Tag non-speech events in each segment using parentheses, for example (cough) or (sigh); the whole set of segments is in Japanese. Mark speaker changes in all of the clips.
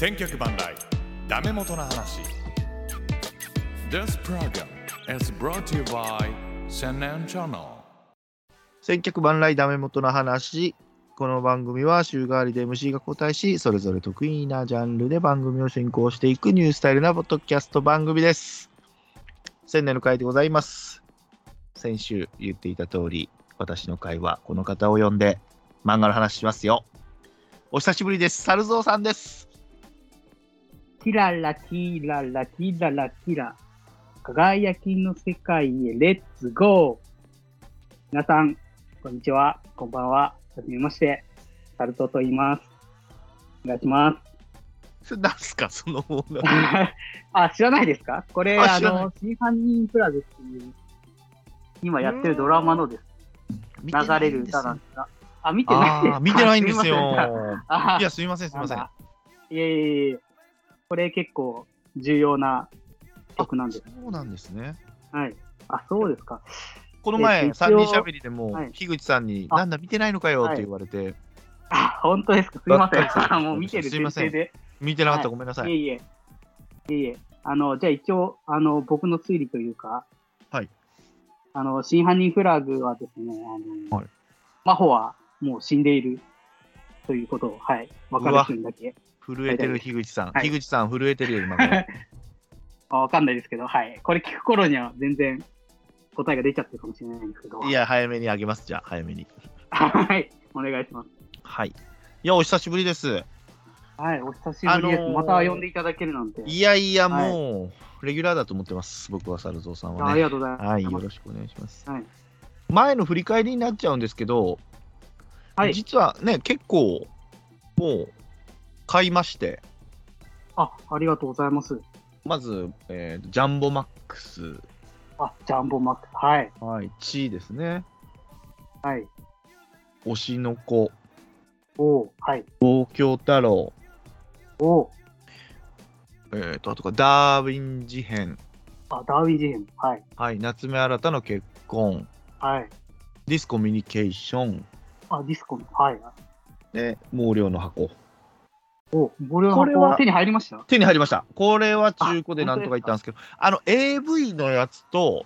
Speaker 1: 千脚万来ダメ元の話 This program is brought to you by 千年チャンネル
Speaker 2: 千客万来ダメ元の話。この番組は週替わりで MC が交代し、それぞれ得意なジャンルで番組を進行していくニュースタイルなポッドキャスト番組です。千年の回でございます。先週言っていた通り、私の回はこの方を呼んで漫画の話しますよ。お久しぶりです。サルゾウさんです。
Speaker 3: キララキララキララキラ。輝きの世界へレッツゴー皆さん、こんにちは。こんばんは。はじめまして。サルトと言います。お願いしま
Speaker 2: それなんすか？その方
Speaker 3: す
Speaker 2: が。(laughs)
Speaker 3: あ、知らないですか？これ、あの、真犯人プラグっていう、今やってるドラマのです。流れる歌なんですが。あ、見てないです
Speaker 2: 見てないんですよ。(laughs)
Speaker 3: あ
Speaker 2: いや、すみません、すみません。
Speaker 3: いえいえいえ。これ結構重要な曲なんです。
Speaker 2: そうなんですね。
Speaker 3: はい。あ、そうですか。
Speaker 2: この前、
Speaker 3: えっと
Speaker 2: 三人しゃべりでも、
Speaker 3: はい
Speaker 2: 樋口さんに、
Speaker 3: あ
Speaker 2: なんだ、見てないのかよって言われて、
Speaker 3: あ、本当ですか？すいません。もう (laughs) 見てる前
Speaker 2: すいません
Speaker 3: 提で。
Speaker 2: 見てなかった、
Speaker 3: はい
Speaker 2: ごめんなさい。
Speaker 3: いえいえ。いえいえ。あの、じゃあ一応、あの、僕の推理というか、
Speaker 2: はい。
Speaker 3: あの、真犯人フラグはですね、あの、
Speaker 2: はい
Speaker 3: 真帆はもう死んでいるということを、はい。わかる人にだけ。
Speaker 2: 震えてる樋口さん。
Speaker 3: はい
Speaker 2: 樋口さん、震えてるよ、今頃。
Speaker 3: あ (laughs) わかんないですけど、はい。これ聞く頃には全然答えが出ちゃってるかもしれないんですけど。
Speaker 2: いや、早めにあげます、じゃあ、早めに。
Speaker 3: はい。お願いします。
Speaker 2: はい。いや、お久しぶりです。
Speaker 3: はい。お久しぶりです。
Speaker 2: あのー
Speaker 3: また呼んでいただけるなんて。
Speaker 2: いやいや、
Speaker 3: はい
Speaker 2: もう、レギュラーだと思ってます、僕は、猿蔵さん
Speaker 3: あ
Speaker 2: はね。
Speaker 3: ありがとうございます。
Speaker 2: はい、よろしくお願いします。
Speaker 3: はい
Speaker 2: 前の振り返りになっちゃうんですけど、
Speaker 3: はい。
Speaker 2: 実はね、結構、もう、買いまして、
Speaker 3: あ、ありがとうございます。
Speaker 2: まず、えージャンボマックス、
Speaker 3: あ、ジャンボマックス。はい。
Speaker 2: はい、チーですね、
Speaker 3: はい。
Speaker 2: 推しの子、
Speaker 3: おーはい。
Speaker 2: 東京太郎、
Speaker 3: おー
Speaker 2: えー、とあとかダーウィン事変、
Speaker 3: あ、ダーウィン事変。はい。
Speaker 2: はい、夏目新の結婚、
Speaker 3: はい。
Speaker 2: ディスコミュニケーション、
Speaker 3: あ、ディスコの。はい。
Speaker 2: で毛量の箱。これは
Speaker 3: 手に入りました？
Speaker 2: 手に入りました。これは中古でなんとか言ったんですけど、あの AV のやつと、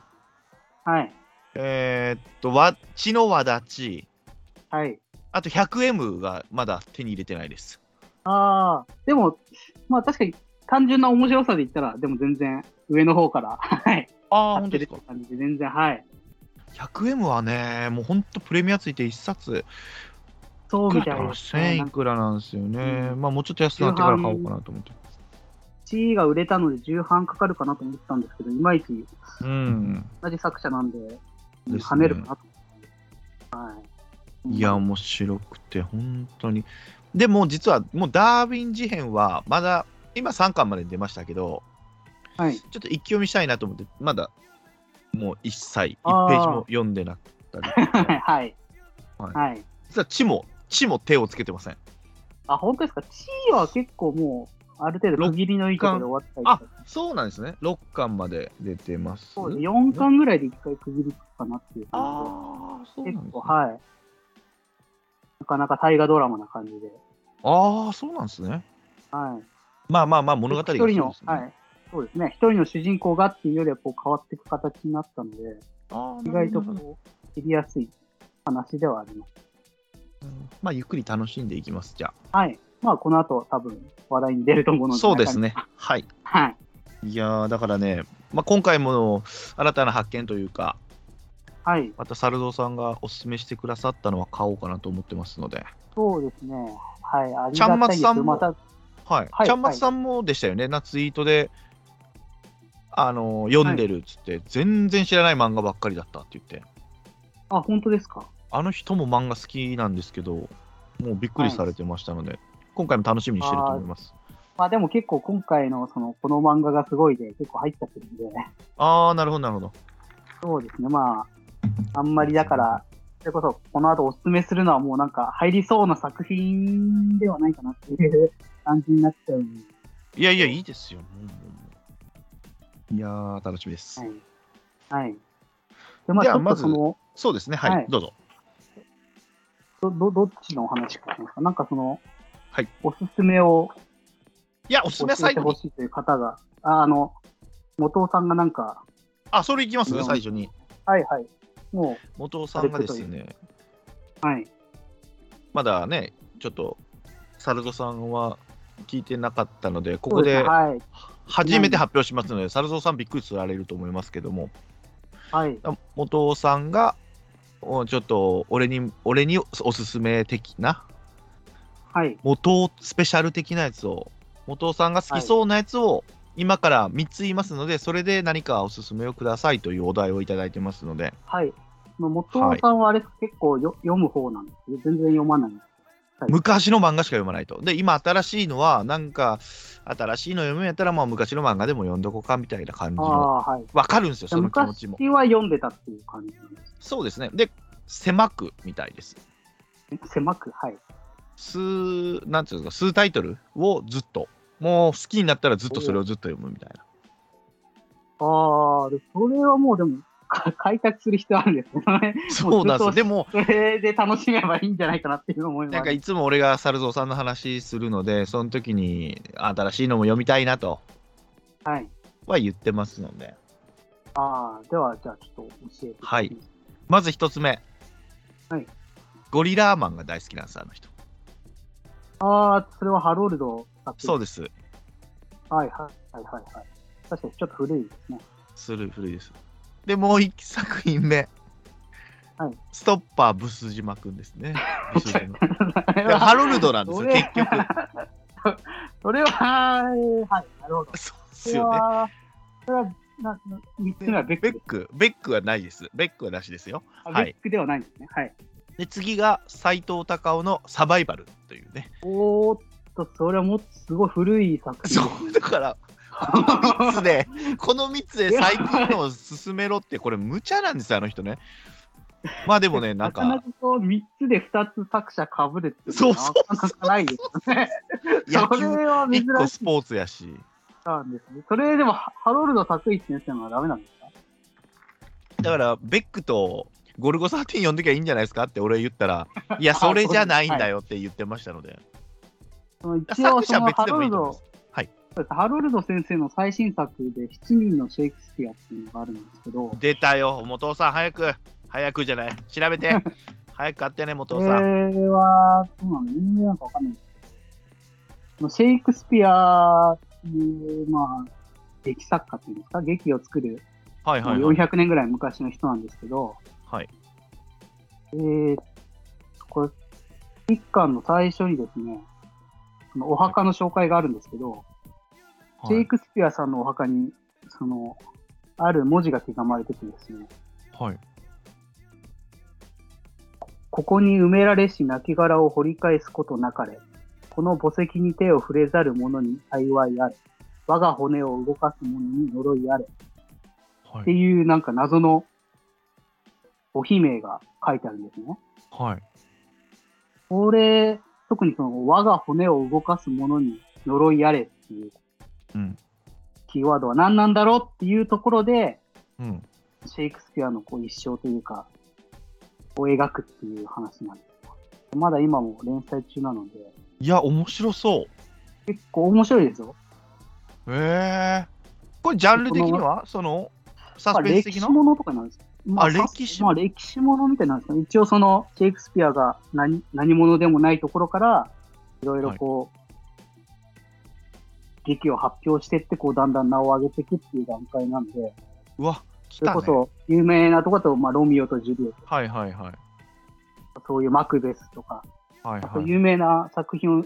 Speaker 3: はい。
Speaker 2: えー、っと、わ血の輪立ち、
Speaker 3: はい。
Speaker 2: あと 100M がまだ手に入れてないです。
Speaker 3: ああ、でも、まあ確かに単純な面白さで言ったら、でも全然上の方から、はい。
Speaker 2: ああ、本当ですか？
Speaker 3: 全然、はい。
Speaker 2: 100M はね、もう本当プレミアついて1冊、
Speaker 3: そうみたい
Speaker 2: 1000
Speaker 3: ですね。
Speaker 2: いくらなんですよね。
Speaker 3: うん
Speaker 2: まあもうちょっと安くなってから買おうかなと思って。
Speaker 3: 地位が売れたので重版かかるかなと思ってたんですけど、いまいち
Speaker 2: うん。
Speaker 3: 同じ作者なんで、
Speaker 2: ね
Speaker 3: 跳ねるかなと思って。はい。
Speaker 2: いや、面白くて、本当に。でも実は、もうダーウィン事変は、まだ、今3巻まで出ましたけど、
Speaker 3: はい。
Speaker 2: ちょっと一気読みしたいなと思って、まだ、もう一切、
Speaker 3: あー
Speaker 2: 1ページも読んでなかったり。(laughs)
Speaker 3: はい。
Speaker 2: はい
Speaker 3: はい。
Speaker 2: 実は、地も、地も手をつけてません。
Speaker 3: あ、本当ですか？地位は結構もう、ある程度区切りのいいところで終わったりと
Speaker 2: あ
Speaker 3: か。
Speaker 2: そうなんですね。6巻まで出てます。
Speaker 3: そうです4巻ぐらいで1回区切りかなっていう感
Speaker 2: ああ、そう
Speaker 3: じで。
Speaker 2: なんです、ね
Speaker 3: 結構、。はい。なかなか大河ドラマな感じで。
Speaker 2: ああ、そうなんですね。
Speaker 3: はい。
Speaker 2: まあまあまあ、物語が
Speaker 3: 一人の、
Speaker 2: そうですね
Speaker 3: はい。そうですね。一人の主人公がっていうよりはこう変わっていく形になったので、意外とこう、知りやすい話ではあります。
Speaker 2: まあ、ゆっくり楽しんでいきます、じゃ
Speaker 3: はい。まあ、この後多分話題に出ると思う
Speaker 2: あ。
Speaker 3: ので。
Speaker 2: そうです。ね。はい。
Speaker 3: はい。
Speaker 2: いやー、だからね、まあ、今回も新たな発見というか、
Speaker 3: はい。
Speaker 2: また猿蔵さんがおすすめしてくださったのは買おうかなと思ってますので、
Speaker 3: そうですね。はい。あり
Speaker 2: ちゃんま
Speaker 3: がたいです
Speaker 2: つさんも
Speaker 3: また、
Speaker 2: はい。
Speaker 3: はい
Speaker 2: ちゃんまつさんもでしたよね、なツイートで、あのー読んでるっつって、全然知らない漫画ばっかりだったって言って、
Speaker 3: あ、本当ですか？
Speaker 2: あの人も漫画好きなんですけど、もうびっくりされてましたので、今回も楽しみにしてると思います。
Speaker 3: まあでも結構今回のその、この漫画がすごいで結構入っちゃってるんで、
Speaker 2: あー、なるほど、なるほど。
Speaker 3: そうですね。まあ、あんまりだから、それこそこの後おすすめするのはもうなんか入りそうな作品ではないかなっていう (laughs) 感じになっちゃうんで。
Speaker 2: いやいや、いいですよ。いやー、楽しみです。
Speaker 3: はい。はい。で、まあ
Speaker 2: まず
Speaker 3: とその、
Speaker 2: そうですね、はい、
Speaker 3: はい
Speaker 2: どうぞ。
Speaker 3: ど、ど、どっちのお話かなんか、なんかその、
Speaker 2: はい
Speaker 3: おすすめを
Speaker 2: いや、おすすめは
Speaker 3: 教え
Speaker 2: 最後に。
Speaker 3: てほしいという方が、ああの、元尾さんがなんか、
Speaker 2: あ、それいきます？
Speaker 3: うん
Speaker 2: 最初に。
Speaker 3: はいはい。も
Speaker 2: 元尾さんがですね、
Speaker 3: う、はい。
Speaker 2: まだね、ちょっと、サルドさんは聞いてなかったので、ここで
Speaker 3: はい。
Speaker 2: 初めて発表しますので、サルドさんびっくりされると思いますけども、
Speaker 3: はい。
Speaker 2: 元尾さんが、おちょっと俺に、俺におすすめ的な、
Speaker 3: はい。
Speaker 2: 元尾スペシャル的なやつを、元尾さんが好きそうなやつを、今から3つ言いますので、それで何かおすすめをくださいというお題をいただいてますので、
Speaker 3: はい。まあ元尾さんはあれ、結構よ読む方なんですけど、全然読まない。はい
Speaker 2: 昔の漫画しか読まないと。で、今新しいのは、なんか、新しいの読むんやったら、まあ昔の漫画でも読んどこうかみたいな感じ
Speaker 3: あ
Speaker 2: の。
Speaker 3: あ、はい。
Speaker 2: わかるんですよ、その気持ちも。
Speaker 3: 昔は読んでたっていう感じ。
Speaker 2: そうですね。で、狭くみたいです。
Speaker 3: 狭く、はい。
Speaker 2: 数、なんていうんですか、数タイトルをずっと。もう好きになったらずっとそれをずっと読むみたいな。
Speaker 3: ああ、でそれはもうでも、か (laughs) 開拓する必要あるんですね。(laughs)
Speaker 2: そうなんですよ。でも、
Speaker 3: それで楽しめばいいんじゃないかなっていう思います。
Speaker 2: なんかいつも俺が猿蔵さんの話するので、その時に新しいのも読みたいなと
Speaker 3: はい。
Speaker 2: は言ってますので。
Speaker 3: ああ、では、じゃあちょっと教えて。
Speaker 2: はい。まず一つ目。
Speaker 3: はい。
Speaker 2: ゴリラーマンが大好きなんです、あの人。
Speaker 3: ああ、それはハロルド
Speaker 2: そうです。
Speaker 3: はいはいはいはいはい。確かにちょっと古いですね。
Speaker 2: する古いです。で、もう一作品目。
Speaker 3: はい
Speaker 2: ストッパーブス島くんですね。ブス島で
Speaker 3: ハ
Speaker 2: ハロルドなんですよ、結局。
Speaker 3: それは、はい、なるほど。
Speaker 2: そうですよね。
Speaker 3: は、それは、な、な三つ目はベック。
Speaker 2: ベック、ベックはないです。ベックはなしですよ。
Speaker 3: あ
Speaker 2: はい
Speaker 3: ベックではないんですね。はい。
Speaker 2: で、次が斎藤隆夫のサバイバルというね。
Speaker 3: おーっと、それはもっとすごい古い作品
Speaker 2: そう、だから、この3つで、(laughs) この3つで最近のを進めろって、これ無茶なんですよ、あの人ね。まあでもね、(laughs) なんか
Speaker 3: なかなか、こう、3つで2つ作者かぶるっていうの
Speaker 2: そうそう
Speaker 3: はないですよね。(laughs)
Speaker 2: 野
Speaker 3: それ
Speaker 2: 球
Speaker 3: は珍
Speaker 2: 1個
Speaker 3: しい
Speaker 2: スポーツやし。
Speaker 3: なんですね。それでも、ハハロルド作一先生のはダメなんですか？
Speaker 2: だから、ベックとゴルゴ13読んどきゃいいんじゃないですかって俺言ったら、いや、それじゃないんだよって言ってましたので。
Speaker 3: その一応、そのハ
Speaker 2: 別でもいいと
Speaker 3: ロルドハロルド先生の最新作で、7人のシェイクスピアっていうのがあるんですけど、
Speaker 2: 出たよ、元尾さん、早く。早くじゃない。調べて。(laughs) 早く買ってね、元
Speaker 3: こ
Speaker 2: 尾さん。
Speaker 3: れは、どうなの有名なのかわかんないですけど、シェイクスピアっていう、まあ、劇作家っていうんですか、劇を作る、
Speaker 2: はいはい、はい。
Speaker 3: 400年ぐらい昔の人なんですけど、
Speaker 2: はい。
Speaker 3: えー、これ、一巻の最初にですね、お墓の紹介があるんですけど、シェイクスピアさんのお墓に、その、ある文字が刻まれててですね、
Speaker 2: はい。
Speaker 3: ここに埋められし亡骸を掘り返すことなかれ。この墓石に手を触れざる者に幸いあれ。我が骨を動かす者に呪いあれ。って
Speaker 2: はい。
Speaker 3: いうなんか謎のお姫が書いてあるんですね。
Speaker 2: はい。
Speaker 3: これ、特にその我が骨を動かす者に呪いあれっていう
Speaker 2: うん。
Speaker 3: キーワードは何なんだろうっていうところで、
Speaker 2: うん。
Speaker 3: シェイクスピアのこう一生というか、を描くっていう話なんですよ。まだ今も連載中なので、
Speaker 2: いや、面白そう。
Speaker 3: 結構面白いですよ。
Speaker 2: へえ。これ、ジャンル的には？その、サ
Speaker 3: まあ、
Speaker 2: スペンス的な？
Speaker 3: 歴史ものとかなんです。ま
Speaker 2: あ
Speaker 3: さ
Speaker 2: 歴史
Speaker 3: まあ、歴史ものみたいなんですかね。一応その、シェイクスピアが何何者でもないところから、いろいろこう、劇を発表してって、こう、だんだん名を上げていくっていう段階なんで、
Speaker 2: うわ、来たね。
Speaker 3: それこそ、有名なところだと、まあ、ロミオとジュリエッ
Speaker 2: はいはいはい。
Speaker 3: ト、そういうマクベスとか、
Speaker 2: はいはい。
Speaker 3: あと有名な作品を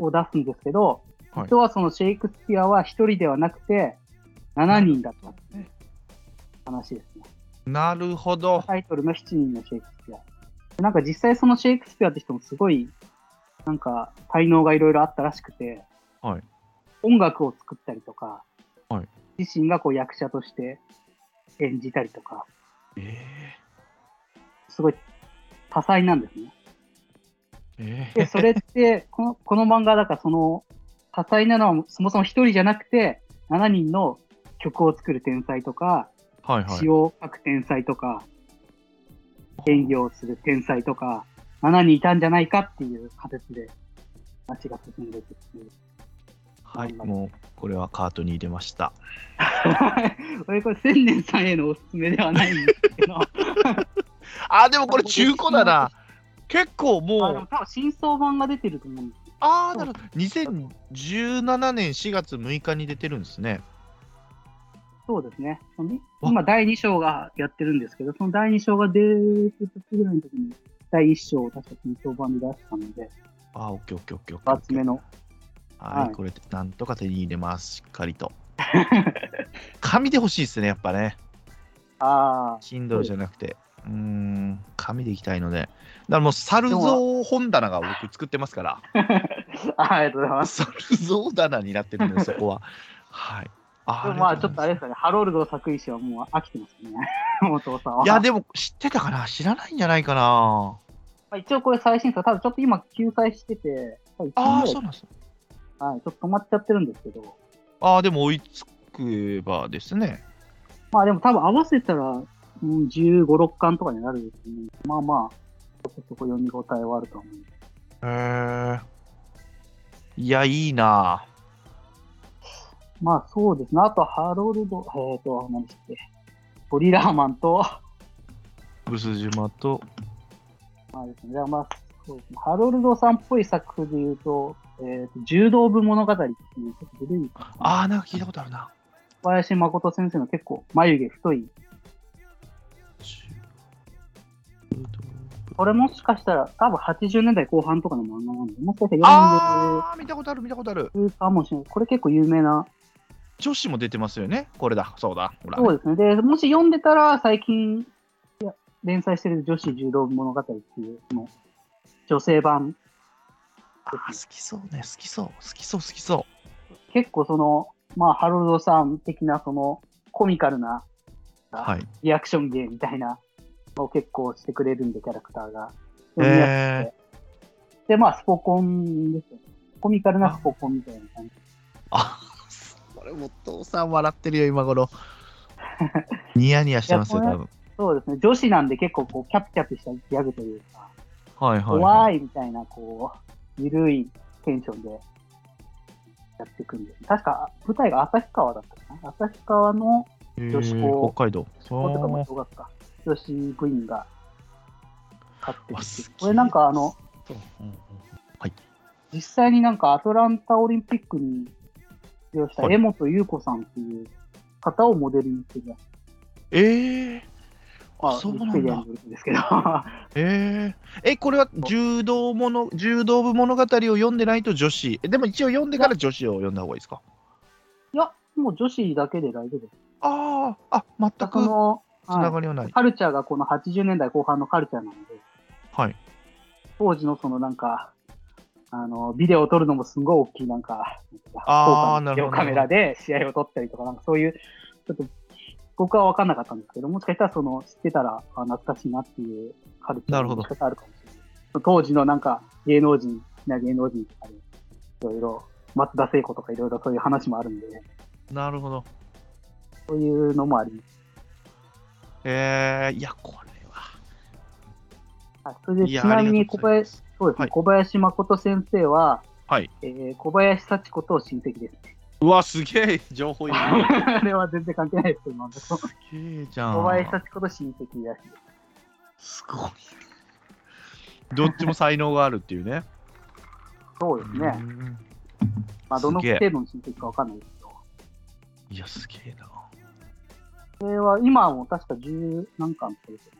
Speaker 3: を出すんですけど、
Speaker 2: はい
Speaker 3: 実はそのシェイクスピアは一人ではなくて、7人だったっていう話ですね。
Speaker 2: なるほど。
Speaker 3: タイトルの7人のシェイクスピア。でなんか実際そのシェイクスピアって人もすごい、なんか才能がいろいろあったらしくて、
Speaker 2: はい
Speaker 3: 音楽を作ったりとか、
Speaker 2: はい
Speaker 3: 自身がこう役者として演じたりとか、
Speaker 2: え
Speaker 3: すごい多彩なんですね。
Speaker 2: ええ
Speaker 3: で、それって、(laughs) この、この漫画だからその、多彩なのはそもそも一人じゃなくて、7人の曲を作る天才とか、
Speaker 2: はいはい
Speaker 3: 詩。を書く天才とか、演技をする天才とか、7人いたんじゃないかっていう仮説で、話が進んでいくっていう。
Speaker 2: はい、もうこれはカートに入れました。(laughs)
Speaker 3: 俺これ千年さんへのおすすめではないんですけど、(laughs)
Speaker 2: あ、でもこれ中古だな。結構
Speaker 3: あ
Speaker 2: もう、
Speaker 3: でも多分新装版が出てると思うんですよ。
Speaker 2: ああ、なるほど。2017年4月6日に出てるんですね。
Speaker 3: そうですね。今、第2章がやってるんですけど、その第2章が出る時ぐらいの時に、第1章を確か新装版で出したので、
Speaker 2: ああ、オッケーオッケーオッケーオッケーオッケー。
Speaker 3: 厚めの。
Speaker 2: はい、
Speaker 3: はい
Speaker 2: これなんとか手に入れます、しっかりと。(laughs) 紙で欲しいですね、やっぱね。
Speaker 3: あ
Speaker 2: Kindle じゃなくて。うーん、紙でいきたいので。だからもう、猿像本棚が僕作ってますから、(laughs)
Speaker 3: あ、ありがとうございます。
Speaker 2: 猿像棚になってるんで、そこは。はい。あ
Speaker 3: でもまあ、ちょっとあれですかね、ハロルド作石はもう飽きてますね、(laughs) お父さんは。
Speaker 2: いや、でも知ってたかな？知らないんじゃないかな
Speaker 3: まあ一応これ最新作、ただちょっと今救済してて、
Speaker 2: ああ、そうなんですね。
Speaker 3: はい、ちょっと止まっちゃってるんですけど、
Speaker 2: ああ、でも追いつけばですね。
Speaker 3: まあでも多分合わせたら、うん、15、6巻とかになるんですね。まあまあ、そこそこ読み応えはあると思う。
Speaker 2: へえ。いや、いいな
Speaker 3: まあそうですね。あと、ハロルド、えっ、と、何でしたっけ。ゴリラーマンと、
Speaker 2: ブス島と、
Speaker 3: まあですね、じゃあまあ、そうですね。ハロルドさんっぽい作風で言うと、えっ、と、柔道部物語っていう、ちょっと古い、
Speaker 2: ああ、なんか聞いたことあるな。
Speaker 3: 小林誠先生の結構眉毛太い、これもしかしたら、多分80年代後半とかの漫画なんで、もしかしたら
Speaker 2: ああ、見たことある、見たことある。
Speaker 3: 40かもしれない。これ結構有名な。
Speaker 2: 女子も出てますよね。これだ、そうだ。ほら。
Speaker 3: そうですね。で、もし読んでたら、最近、いや連載してる女子柔道部物語っていう、その、女性版、
Speaker 2: あー好きそうね、好きそう、好きそう、好きそ
Speaker 3: 結構その、まあ、ハロルドさん的な、その、コミカルな、
Speaker 2: う。はい。
Speaker 3: リアクション芸みたいなのを結構してくれるんで、キャラクターが。読みやすくてで、まあ、スポコンですよね。コミカルなスポコンみたいな感じ。
Speaker 2: あこれ、お父さん笑ってるよ、今頃。(laughs) ニヤニヤしてますよ、多分。
Speaker 3: そうですね。女子なんで結構こう、キャピキャピしたギャグというか、
Speaker 2: はいはい、
Speaker 3: 怖
Speaker 2: はい。
Speaker 3: いみたいな、こう、ゆるいテンションでやっていくんです。確か、舞台が旭川だったかな？旭川の、
Speaker 2: え
Speaker 3: 女子
Speaker 2: ー
Speaker 3: 校
Speaker 2: 北海道。
Speaker 3: 高とかまあ
Speaker 2: あ
Speaker 3: 小学か、女子部員が勝ってる
Speaker 2: わすげえ。
Speaker 3: これなんかあの、
Speaker 2: ーう。んうん
Speaker 3: 実際になんかアトランタオリンピックに出場した
Speaker 2: はい。
Speaker 3: 江本優子さんっていう方をモデルにしてるらしい。
Speaker 2: ええ
Speaker 3: まあ、
Speaker 2: そうなん
Speaker 3: ですけど。
Speaker 2: えええ、これは柔道もの柔道部物語を読んでないと女子。えでも一応読んでから女子を読んだ方がいいですか？
Speaker 3: いや、もう女子だけで大丈夫です。
Speaker 2: ああ、あ、全
Speaker 3: そ
Speaker 2: く
Speaker 3: の、
Speaker 2: つながりはない。
Speaker 3: カルチャーがこの80年代後半のカルチャーなので、
Speaker 2: はい。
Speaker 3: 当時のそのなんか、あの、ビデオを撮るのもすんごい大きいなんか、
Speaker 2: あなるほど
Speaker 3: ビデオカメラで試合を撮ったりとか、なんかそういう、ちょっと、僕は分かんなかったんですけど、もしかしたらその、知ってたら、あ懐かしいなっていうカルチャー
Speaker 2: なるほど
Speaker 3: の仕方あるかもしれない。当時のなんか、芸能人、好きな芸能人とかで、いろいろ、松田聖子とかいろいろそういう話もあるんで、
Speaker 2: なるほど。
Speaker 3: そういうのもあります。
Speaker 2: ええいや、これは。
Speaker 3: あそれで
Speaker 2: いや
Speaker 3: ちなみに小林、
Speaker 2: す
Speaker 3: そうですね、
Speaker 2: はい
Speaker 3: 小林誠先生は、
Speaker 2: はい。
Speaker 3: えー小林幸子と親戚ですね。
Speaker 2: うわ、すげえ情報いいな。(laughs)
Speaker 3: あれは全然関係ないですけど、今のところ
Speaker 2: すげえじゃん。
Speaker 3: 小林幸子と親戚らしす。
Speaker 2: すごい。どっちも才能があるっていうね。
Speaker 3: そうですね。
Speaker 2: うん
Speaker 3: まあ、どの
Speaker 2: すげえ
Speaker 3: 程度の親戚かわかんないですけど。
Speaker 2: いや、すげえな。
Speaker 3: これは今はもう確か10何巻とかですよね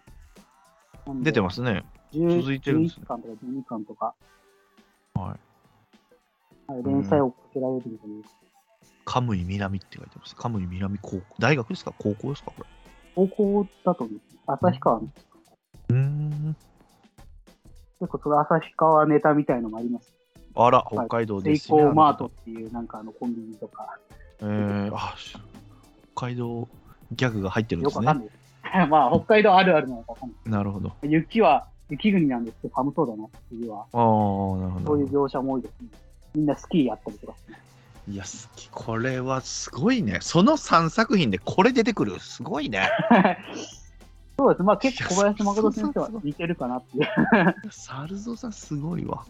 Speaker 3: なんで
Speaker 2: 出てますね。
Speaker 3: 10
Speaker 2: 続いてるんですね
Speaker 3: 11巻とか12巻とか、
Speaker 2: はい。
Speaker 3: はい連載をかけられるんじゃないですか。
Speaker 2: カムイ南って書いてます。カムイ南高校。大学ですか？高校ですか？これ。
Speaker 3: 高校だと思う旭川の。
Speaker 2: うーん。
Speaker 3: 結構それ旭川ネタみたいのもあります。
Speaker 2: あら、
Speaker 3: はい
Speaker 2: 北海道
Speaker 3: セイ
Speaker 2: ですね。
Speaker 3: コーマートっていうなんかあのコンビニとか、
Speaker 2: えー、あ、し北海道ギャグが入ってるんですね
Speaker 3: よくわかん。ないです。(laughs) まあ、北海道あるあるなのかわかんない。
Speaker 2: なるほど。
Speaker 3: 雪は、雪国なんですけど寒そうだな、冬は。
Speaker 2: ああ、なるほど
Speaker 3: そういう。描写も多いですね。みんなスキーやったりとか。
Speaker 2: いや、好き。これはすごいね。その3作品でこれ出てくる。すごいね。(laughs)
Speaker 3: そうです。まあ結構小林誠先生は似てるかなっていう。
Speaker 2: サルゾさんすごいわ。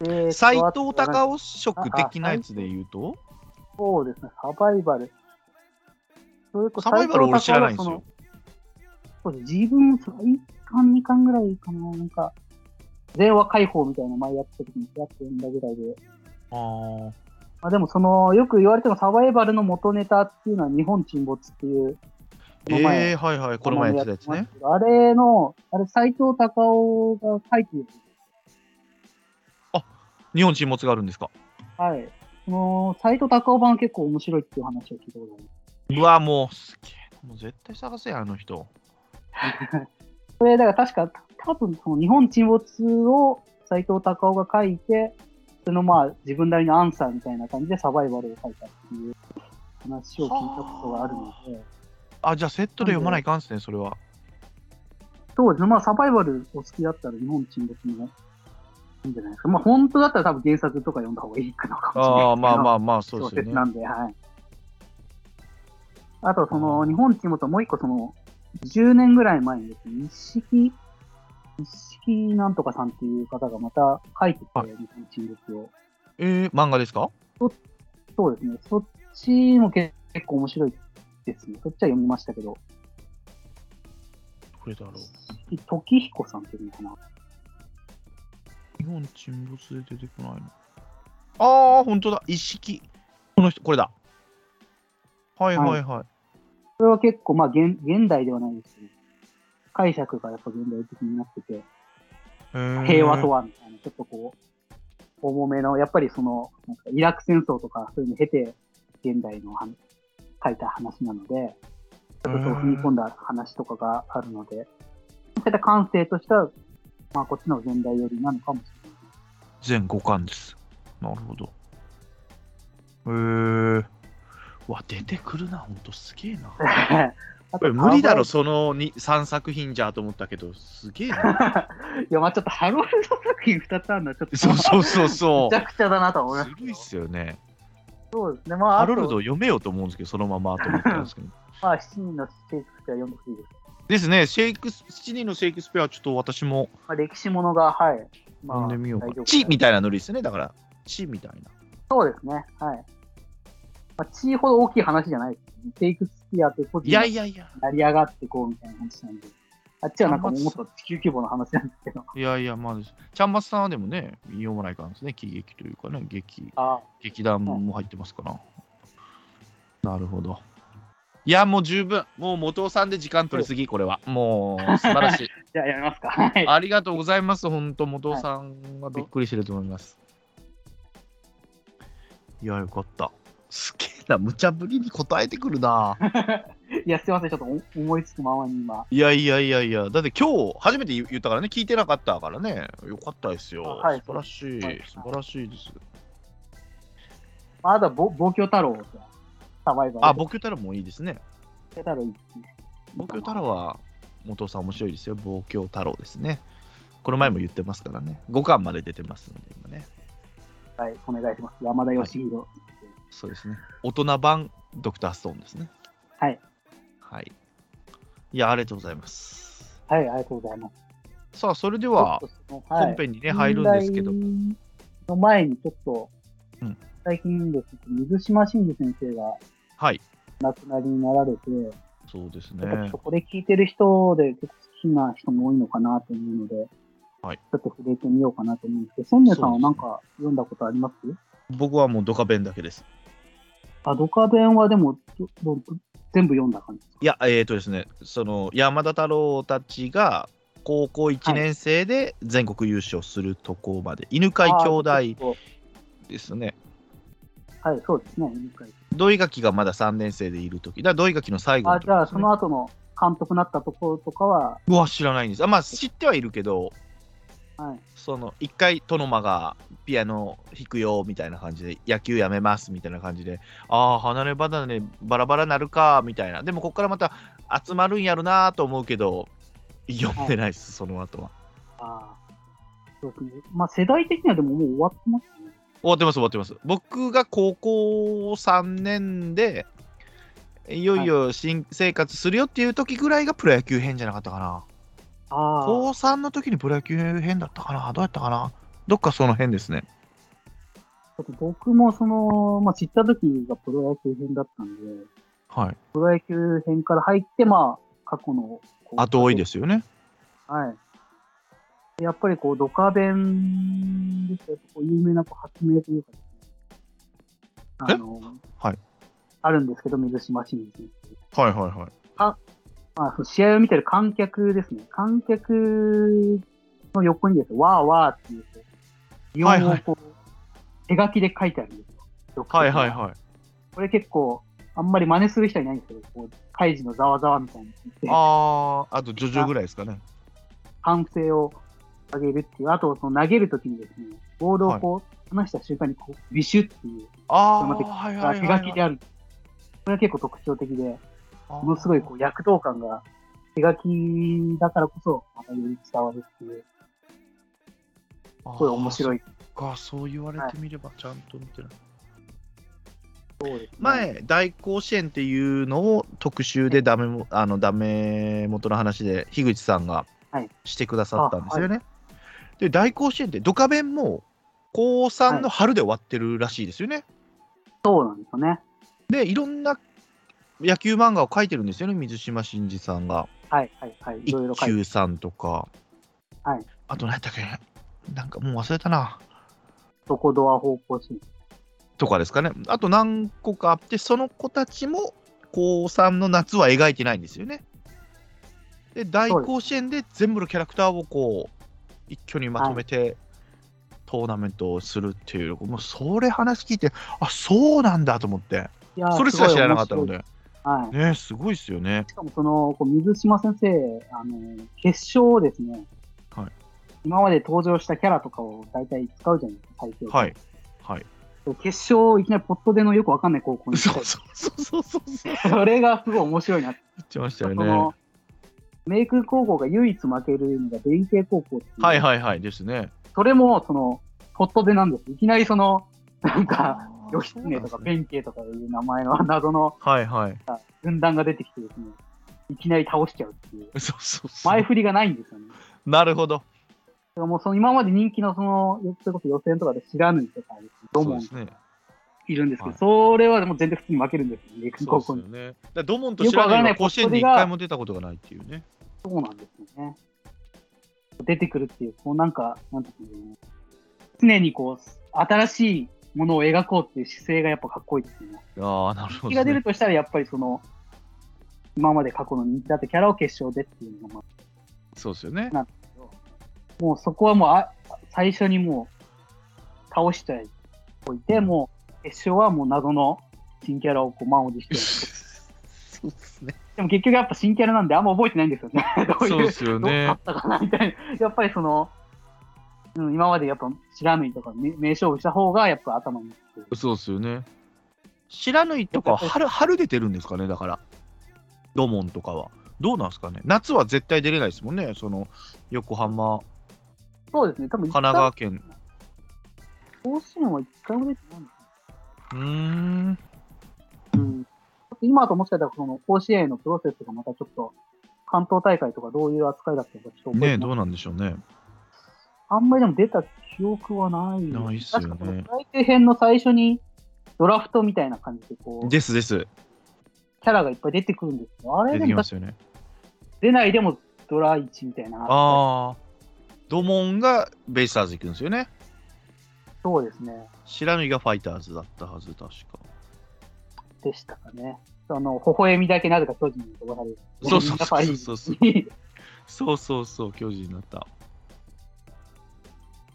Speaker 3: で
Speaker 2: 斎藤隆夫色的なやつで言うと？
Speaker 3: そうですね、サバイバル。それこそ
Speaker 2: サバイバル俺知らないんですよ。
Speaker 3: そうです自分、1巻、2巻ぐらいかな、なんか、電話解放みたいな前やってた時にやってんだぐらいで。
Speaker 2: あー
Speaker 3: まあ、でも、その、よく言われてもサバイバルの元ネタっていうのは日本沈没っていう、この前
Speaker 2: えー、はいはい、この前やってたやつね。
Speaker 3: あれの、あれ、斎藤隆夫が書いてる。
Speaker 2: 日本沈没があるんですか？
Speaker 3: はい。その、斎藤隆夫版結構面白いっていう話を聞いたことある。
Speaker 2: うわ、もう、すげえ。もう絶対探せや、あの人。(laughs)
Speaker 3: それ、だから確か、多分その日本沈没を斎藤隆夫が書いて、そのまあ自分なりのアンサーみたいな感じでサバイバルを書いたっていう話を聞いたことがあるので、
Speaker 2: あ、じゃあセットで読まないかんっすね、それは。
Speaker 3: そうですね、まあサバイバルお好きだったら日本沈没もいいんじゃないですか。まあ本当だったら多分原作とか読んだ方がいいかのかもしれない
Speaker 2: ああ、まあま
Speaker 3: あ、
Speaker 2: あまあ、そう
Speaker 3: 小
Speaker 2: ですよね。
Speaker 3: 説なんで、はい。あとその日本沈没はもう一個その10年ぐらい前にですね、一式、一式なんとかさんっていう方がまた書いてて、
Speaker 2: はい
Speaker 3: 日本沈没を。
Speaker 2: えー、漫画ですか？
Speaker 3: そうですね。そっちも結構面白いですね。そっちは読みましたけど、
Speaker 2: これだろう。
Speaker 3: 時彦さんっていうのかな。
Speaker 2: 日本沈没で出てこないの。ああ、本当だ。一式。この人、これだ。はいはいはい。
Speaker 3: それは結構、まあ現、現代ではないですけど、解釈がやっぱ現代的になってて、平和とはみたいな、ちょっとこう、重めの、やっぱりその、なんかイラク戦争とかそういうのを経て、現代の話書いた話なので、ちょっとそう踏み込んだ話とかがあるので、そういった感性としては、まあこっちの現代寄りなのかもしれない。
Speaker 2: 全5巻です。なるほど。へえー。うわ、出てくるな、ほんとすげえな。(laughs)
Speaker 3: あ
Speaker 2: これ無理だろ、
Speaker 3: ハ
Speaker 2: そのに3作品じゃと思ったけど、すげえな。(laughs)
Speaker 3: いや、まあちょっとハロルド作品2つあるのはちょっと、(laughs)
Speaker 2: そうそうそうそ
Speaker 3: めちゃくちゃだなとは思
Speaker 2: う。
Speaker 3: いますけど。
Speaker 2: ずるいっすよね。
Speaker 3: そうですね。まあ、
Speaker 2: ハロルド読めようと思うんですけど、そのままと思ったんですけど。
Speaker 3: まあ、7人のシェイクスピア読んでほしいです。
Speaker 2: ですね、シェイクス、7人のシェイクスピアはちょっと私も
Speaker 3: まあ、歴史ものが、はい。まあ、
Speaker 2: 読んでみようか地みたいなノリですね、だから。地みたいな。
Speaker 3: そうですね。はい。まあ、地ほど大きい話じゃないです、ね。シェイクスピアって個人
Speaker 2: いや
Speaker 3: が
Speaker 2: いやいや、
Speaker 3: 成り上がってこうみたいな話なんで。あっちはなんかもうもっと地球規模の話なんですけど。
Speaker 2: いやいや、まあ、ちゃんまつさんはでもね、読まないかんですね、喜劇というかね、劇、
Speaker 3: あ
Speaker 2: 劇団も入ってますから。なるほど。いや、もう十分。もう元尾さんで時間取りすぎ、これは。もう、素晴らしい。(laughs)
Speaker 3: じゃあやめますか。はい。
Speaker 2: ありがとうございます。本当元尾さんはびっくりしてると思います。いや、よかった。すげえな、無茶ぶりに答えてくるな。(laughs)
Speaker 3: いや、すいません。ちょっとお思いつくままに今。
Speaker 2: いやいやいやいや、だって今日初めて言言ったからね、聞いてなかったからね、よかったですよ。
Speaker 3: はい
Speaker 2: 素晴らしい、
Speaker 3: はい
Speaker 2: 素晴らしいです。
Speaker 3: まあ、あとはぼ、望郷太郎とサバイバル。
Speaker 2: あ、ボキョ太郎もいいですね。
Speaker 3: 望郷太郎いいで
Speaker 2: 太郎は元尾さん面白いですよ。望郷太郎ですね。この前も言ってますからね。5巻まで出てますので、今ね。
Speaker 3: はい、お願いします。山田義弘。
Speaker 2: そうですね。大人版ドクターストーンですね。
Speaker 3: はい。
Speaker 2: はい。いや、ありがとうございます。
Speaker 3: はい、ありがとうございます。
Speaker 2: さあ、それでは本編にね、入るんですけど、
Speaker 3: の前にちょっと、
Speaker 2: うん
Speaker 3: 最近ですね、水島真司先生が
Speaker 2: はい。
Speaker 3: 亡くなりになられて、
Speaker 2: そうですね。
Speaker 3: これ聞いてる人で結構好きな人も多いのかなと思うので、
Speaker 2: はい
Speaker 3: ちょっと触れてみようかなと思うんですけど、ソンネさんはなんか読んだことあります？
Speaker 2: 僕はもうドカベンだけです。
Speaker 3: あ、ドカベンはでも全部読んだ感じですか？
Speaker 2: いや、えーとですね、その山田太郎たちが高校1年生で全国優勝するとこまで、犬飼兄弟ですね。
Speaker 3: とはい、そうですね。犬飼
Speaker 2: 土井垣がまだ3年生でいるとき、だから土井垣の最後の
Speaker 3: あ、
Speaker 2: 時
Speaker 3: じゃあ、その後の監督になったところとかは、
Speaker 2: うわ、知らないんです。あまあ、知ってはいるけど、
Speaker 3: はい。
Speaker 2: その一回、殿間がピアノ弾くよみたいな感じで、野球やめますみたいな感じで、ああ、離れ離れバラバラなるかみたいな、でもここからまた集まるんやろなと思うけど、読んでないです、その後は。
Speaker 3: ああ。そうですね。まあ、世代的にはでももう終わってますね。
Speaker 2: 終わってます、終わってます。僕が高校3年で、いよいよ新生活するよっていう時ぐらいがプロ野球編じゃなかったかな。高3の時にプロ野球編だったかな？どうやったかな？どっかその辺ですね。
Speaker 3: 僕もその、まあ、知った時がプロ野球編だったんで、
Speaker 2: はい。
Speaker 3: プロ野球編から入って、まあ、過去の。
Speaker 2: 後追いですよね。
Speaker 3: はい。でやっぱりこう、ドカベンですと、こう有名なこう発明というかですね。あの、
Speaker 2: はい。
Speaker 3: あるんですけど、水島新司先生。
Speaker 2: はいはいはい。
Speaker 3: まあ、その試合を見てる観客ですね。観客の横にですね、わーわーっていう、擬音をこう、手書きで書いてあるんですよ。
Speaker 2: はいはい
Speaker 3: い。
Speaker 2: はい。
Speaker 3: これ結構、あんまり真似する人はいないんですけど、こう、カイジのざわざわみたいに言って、
Speaker 2: ああ、あとジョジョぐらいですかね。
Speaker 3: 歓声を上げるっていう、あと、その投げるときにですね、ボールをこう、離した瞬間にこう、ビシュっていう、
Speaker 2: ああ、
Speaker 3: 手
Speaker 2: はいはいはい、
Speaker 3: 手書きである。これは結構特徴的で、ものすごいこう躍動感が手書きだからこそ、またより伝わるっていう、すごい面白
Speaker 2: い。
Speaker 3: い。
Speaker 2: か、そう言われてみればちゃんと見てない。
Speaker 3: そうですね
Speaker 2: 前、大甲子園っていうのを特集でダメも、あの、ダメ元の話で、樋口さんが
Speaker 3: はい
Speaker 2: してくださったんですよね。で、大甲子園って、ドカベンも、高3の春で終わってるらしいですよね。
Speaker 3: そうなんですよね。
Speaker 2: で、いろんな野球漫画を描いてるんですよね、水島新司さんが。
Speaker 3: はいはいはい。いろいろ
Speaker 2: 一
Speaker 3: 書いて。
Speaker 2: 休さんとか。
Speaker 3: はい。
Speaker 2: あと何やったっけ？なんかもう忘れたな。
Speaker 3: そこドア方向シーン。
Speaker 2: とかですかね。あと何個かあって、その子たちも高3の夏は描いてないんですよね。で、大甲子園で全部のキャラクターをこう、一挙にまとめて、トーナメントをするっていう、もうそれ話聞いて、あそうなんだと思って、
Speaker 3: いやー
Speaker 2: それすら知らなかったの。で、
Speaker 3: はい。
Speaker 2: ね、すごいですよね。
Speaker 3: しかもその、こう水島先生、あの、決勝をですね、
Speaker 2: はい
Speaker 3: 今まで登場したキャラとかを大体使うじゃないですか、最強。
Speaker 2: はい。はい。
Speaker 3: 決勝、いきなりポットでのよくわかんない高校に行
Speaker 2: そうそうそうそうそう。
Speaker 3: りそれがすごい面白いなって。
Speaker 2: 言ってましたよね。
Speaker 3: メイク高校が唯一負けるのが弁慶高校。
Speaker 2: はいはいはいですね。
Speaker 3: それも、その、ポットでなんです。いきなりその、なんか、義経とか
Speaker 2: ね。
Speaker 3: 弁慶とかいう名前の謎の
Speaker 2: はいはい。
Speaker 3: 軍団が出てきてですね、いきなり倒しちゃうっていう。
Speaker 2: そうそう。
Speaker 3: 前振りがないんですよね。
Speaker 2: なるほど。
Speaker 3: だからもうその今まで人気のその、それこそ予選とかで知らぬいとか、ドモン
Speaker 2: そうですね。
Speaker 3: いるんですけど、
Speaker 2: はい
Speaker 3: それはもう全然普通に負けるんですよ、メイク
Speaker 2: そうです
Speaker 3: 高校に。
Speaker 2: よね。だドモンと知らないは甲子園に一回も出たことがないっていうね。
Speaker 3: そうなんですよね。出てくるっていう、こうなんか、なんていうの常にこう、新しいものを描こうっていう姿勢がやっぱかっこいいですよね。
Speaker 2: ああ、なるほど、
Speaker 3: 人気が出る
Speaker 2: ね。
Speaker 3: としたらやっぱりその、今まで過去の人気だったキャラを決勝でっていうのが、ま
Speaker 2: そうですよね。
Speaker 3: あ、もうそこはもうあ最初にもう倒しておいて、もう決勝はもう謎の新キャラをこう満を持して。(laughs)
Speaker 2: そうですね。
Speaker 3: でも結局やっぱ新キャラなんであんま覚えてないんですよね。(laughs) どういう
Speaker 2: そうですよ
Speaker 3: どう
Speaker 2: ね
Speaker 3: 勝。ったかなみたいな。やっぱりその、うん、今までやっぱ知らぬいとか名名勝負した方がやっぱ頭に。
Speaker 2: そうですよね。知らぬいとかは春、春出てるんですかね、だから。ドモンとかは。どうなんですかね。夏は絶対出れないですもんね。その、横浜、
Speaker 3: そうですね。多分
Speaker 2: 神奈川県。
Speaker 3: 甲子園は一回も出てないんです
Speaker 2: うーん。
Speaker 3: よ。うん。今ともしかしたらその甲子園のプロセスがまたちょっと関東大会とかどういう扱いだったのかちょっと
Speaker 2: ねどうなんでしょうね。
Speaker 3: あんまりでも出た記憶はない。
Speaker 2: ないっすよね
Speaker 3: 確か最終編の最初にドラフトみたいな感じでこう、キ
Speaker 2: ですです。
Speaker 3: ャラがいっぱい出てくるんですけど、あれ
Speaker 2: 出てきますよね。
Speaker 3: 出ないでもドラ1みたいな。
Speaker 2: ああ。ドモンがベイスターズ行くんですよね。
Speaker 3: そうですね。
Speaker 2: 白縫がファイターズだったはず、確か。
Speaker 3: でしたかね。その、微笑みだけなぜか巨人に飛ばされる。
Speaker 2: そうそうそうそうそうそうそう、巨人になった。